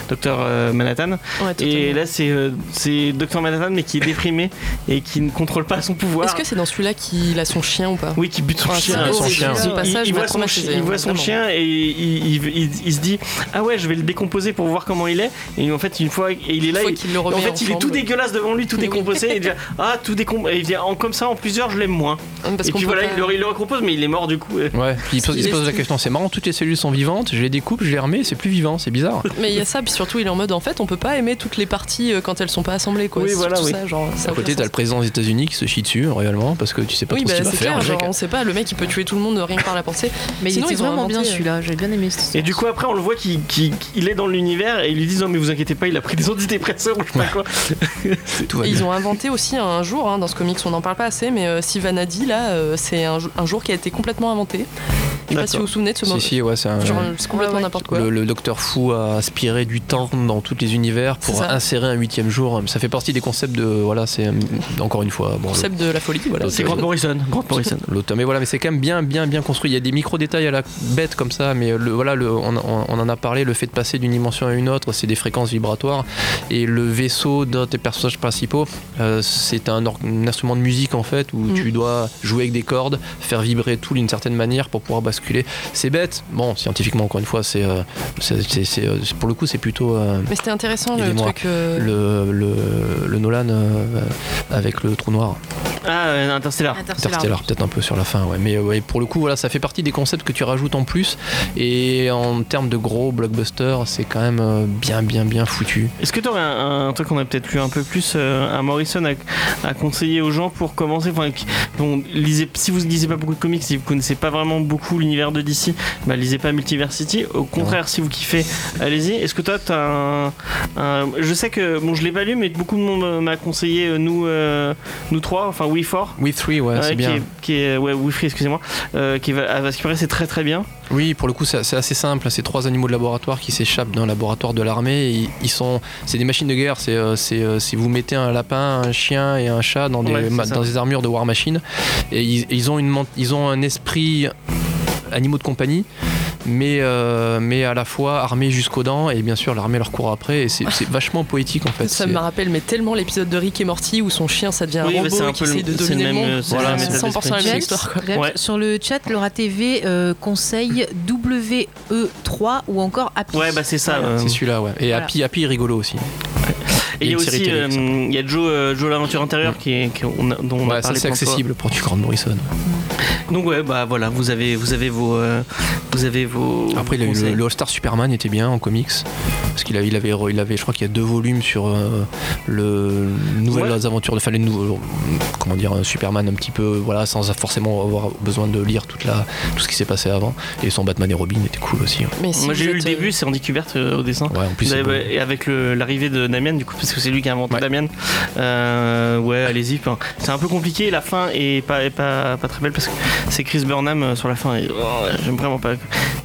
Docteur Manhattan. Ouais, Et là, c'est c'est Dr Manhattan, mais qui est déprimé et qui ne contrôle pas son pouvoir. Est-ce que c'est dans celui-là qu'il a son chien ou pas Oui, qui bute son Ouais, chien. son chien. Ce Il- passage il, voit son, traumatisé, chi- il voit son chien et il, il- il- il se dit ah ouais je vais le décomposer pour voir comment il est et en fait une fois et il est là il- qu'il le en fait il est tout dégueulasse devant lui tout décomposé et il dit ah tout décomposé et il dit en comme ça en plusieurs je l'aime moins Parce et puis voilà pas- il le, il le recompose mais il est mort du coup. Ouais, puis il, pose, il se pose la question, c'est marrant, toutes les cellules sont vivantes, je les découpe, je les remets, c'est plus vivant, c'est bizarre. Mais il y a ça, puis surtout il est en mode en fait on peut pas aimer toutes les parties euh, quand elles sont pas assemblées quoi. Oui, voilà, oui. ça, genre, ça a À côté, t'as le président des États-Unis qui se chie dessus, réellement, parce que tu sais pas trop bah, ce qu'il va faire. Genre, on sait pas, le mec il peut tuer tout le monde rien que par la pensée. Mais Sinon, il était ils ont vraiment bien euh, celui-là, j'ai bien aimé cette et du coup après on le voit qu'il est dans l'univers et ils lui disent non mais vous inquiétez pas il a pris des antidépresseurs ou je sais pas quoi Tout va Et bien. ils ont inventé aussi un jour, hein, dans ce comics on n'en parle pas assez, mais euh, Sivanadi là, euh, c'est un jour qui a été complètement inventé. Je sais pas si vous vous souvenez de ce Si, moment. si, ouais, c'est complètement Ouais, n'importe quoi. Le, le docteur fou a aspiré du temps dans tous les univers pour insérer un huitième jour. Ça fait partie des concepts de. Voilà, c'est. euh, Encore une fois. Bon, le- Concept de la folie, voilà. c'est Grant Morrison Grant Morrison L'automne. Mais voilà, mais c'est quand même bien, bien, bien construit. Il y a des micro détails à la bête comme ça, mais le, voilà, le, on, on- on en a parlé. Le fait de passer d'une dimension à une autre, c'est des fréquences vibratoires. Et le vaisseau d'un des personnages principaux, euh, c'est un instrument de musique en fait, où Mm. tu dois jouer avec des cordes, faire vibrer tout d'une certaine manière pour pouvoir basculer. C'est bête. Bon, scientifiquement, encore une fois, c'est, euh, c'est, c'est- c'est, euh, pour le coup, c'est plutôt. euh, Mais c'était intéressant le truc. euh, le, le, le Nolan euh, avec le trou noir. ah euh, Interstellar Interstellar, peut-être un peu sur la fin, ouais. Mais ouais, pour le coup, voilà, ça fait partie des concepts que tu rajoutes en plus. Et en termes de gros blockbuster, c'est quand même euh, bien, bien, bien foutu. Est-ce que tu aurais un, un truc qu'on a peut-être lu un peu plus euh, à Morrison à, à conseiller aux gens pour commencer? Enfin, lisez, Si vous ne lisez pas beaucoup de comics, si vous connaissez pas vraiment beaucoup l'univers de DC, bah, lisez pas Multiversity. Au contraire, si vous kiffez, allez-y. Est-ce que toi, tu as un, un- Je sais que, bon, je l'ai pas lu, mais beaucoup de monde m'a conseillé, euh, nous, euh, nous trois, enfin, We Four. We 3, ouais, c'est bien. est, qui est- ouais, We Free, excusez-moi, euh, qui va, à ce c'est très très bien. Oui, pour le coup, c'est assez simple. C'est trois animaux de laboratoire qui s'échappent d'un laboratoire de l'armée. et Ils sont, c'est des machines de guerre. C'est, euh, c'est, euh, si vous mettez un lapin, un chien et un chat dans des, Ouais, dans des armures de War Machine, et ils, ils ont une, ils ont un esprit animaux de compagnie, mais, euh, mais à la fois armés jusqu'aux dents. Et bien sûr, l'armée leur court après. Et c'est, c'est vachement poétique en fait. Ça me rappelle mais tellement l'épisode de Rick et Morty où son chien ça devient Oui, un robot c'est un qui peu le- essaye de c'est le dominer le, même, monde. euh, c'est même c'est état 100% la histoire. quoi. James, Ouais. Sur le chat, Laura TV euh, conseille WE3 ou encore Happy. Ouais, bah c'est ça. euh, C'est celui-là, ouais. Et Voilà. Happy, Happy est rigolo aussi. Et il y a aussi euh, il y a Joe, euh, Joe l'aventure intérieure qui est, qui- on a- dont on a Ouais, parlé c'est accessible pour du Grant Morrison. Donc ouais, bah voilà, vous avez, vous avez vos, euh, vous avez vos. Après, le, le All-Star Superman était bien en comics. Parce qu'il a- il avait, il avait, je crois qu'il y a deux volumes sur euh, le nouvelles Ouais. aventures de, enfin, les nouveaux, comment dire, un Superman un petit peu, voilà, sans forcément avoir besoin de lire toute la, tout ce qui s'est passé avant. Et son Batman et Robin était cool aussi. hein. Mais si Moi j'ai eu le début, c'est Andy Kubert euh, au dessin. Ouais, en plus, Vous c'est avez- beau. ouais, et avec l'arrivée de Damien, du coup, parce que c'est lui qui a inventé Ouais. Damien. Euh, ouais, allez-y. c'est un peu compliqué. La fin est pas, est pas, pas très belle parce que c'est Chris Burnham euh, sur la fin. Et, oh, J'aime vraiment pas.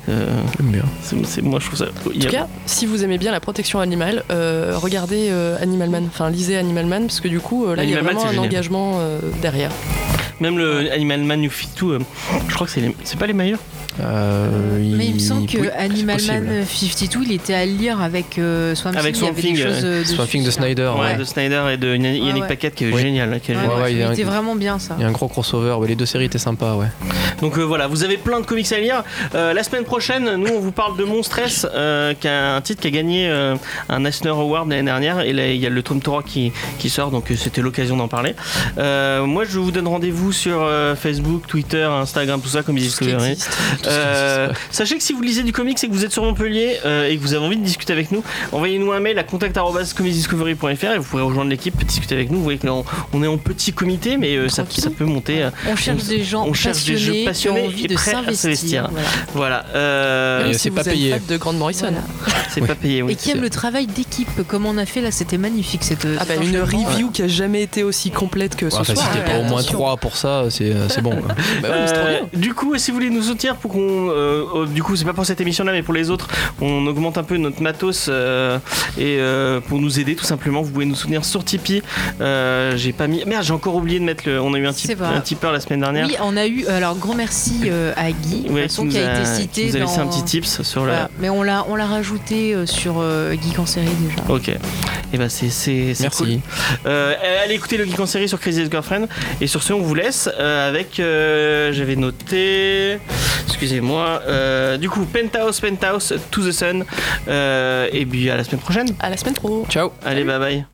Euh, J'aime bien. c'est- c'est- moi je trouve ça. En a- tout cas, si vous aimez bien la protection animale, euh, regardez euh, Animal Man, enfin lisez Animal Man, parce que du coup, euh, là, il y a Animal Man, vraiment c'est un génial. engagement euh, derrière. Même le Animal Man You Fit Too, euh, je crois que c'est les- c'est pas les meilleurs. Euh, Mais il me semble que oui, Animal. Man 52, il était à lire avec euh, Swamp Avec Swamp Thing, euh, de. Snyder. Ouais, ouais. de Snyder et de Yannick Ouais, ouais. Paquette qui est génial. qui est Ouais, génial. Ouais, ouais, il y a il un- était vraiment bien ça. Il y a un gros crossover. ouais, les deux séries étaient sympas, ouais. Donc euh, voilà, vous avez plein de comics à lire. Euh, la semaine prochaine, nous on vous parle de Monstress, euh, qui a un titre qui a gagné euh, un Eisner Award l'année dernière. Et là il y a le tome 3 qui, qui sort, donc euh, c'était l'occasion d'en parler. Euh, moi je vous donne rendez-vous sur euh, Facebook, Twitter, Instagram, tout ça, comme ils. Euh, sachez que si vous lisez du comics et que vous êtes sur Montpellier euh, et que vous avez envie de discuter avec nous, envoyez-nous un mail à contact.comicsdiscovery.fr et vous pourrez rejoindre l'équipe, discuter avec nous. Vous voyez que là, on, on est en petit comité, mais euh, ça, peut monter. euh, On cherche on- des gens on cherche des jeux passionnés qui ont envie et de prêts à s'investir. s'investir. voilà. voilà. euh, si c'est pas payé. de Grant Morrison. Voilà. c'est Oui. pas payé, oui. Et qui aime le travail d'équipe, comme on a fait là, c'était magnifique cette. Ah bah, une review qui a jamais été aussi complète que ce Enfin, si soir. t'es pas au moins. 3 pour ça, c'est c'est bon. Bah ouais, trop Euh, bien. du coup, si vous voulez nous soutenir pour qu'on, euh, euh, du coup, c'est pas pour cette émission-là, mais pour les autres, on augmente un peu notre matos euh, et euh, pour nous aider, tout simplement, vous pouvez nous soutenir sur Tipeee. Euh, j'ai pas mis, merde, j'ai encore oublié de mettre le. On a eu un tipeur la semaine dernière. Oui, on a eu. Alors, grand merci euh, à Guy, Ouais, façon, qui, a, a, été qui cité. nous a laissé dans- un petit tips sur Voilà. la. Mais on l'a, on l'a rajouté euh, sur euh, Geek en série déjà. Ok. Et bah c'est c'est c'est cool. Merci. Euh, allez écouter le Geek en série sur Crazy Ex-Girlfriend. Et sur ce, on vous laisse euh, avec. euh, J'avais noté. Excusez-moi. euh, du coup, Penthouse, Penthouse, To the Sun. Euh, et puis à la semaine prochaine. À la semaine pro. Ciao. Allez, bye bye.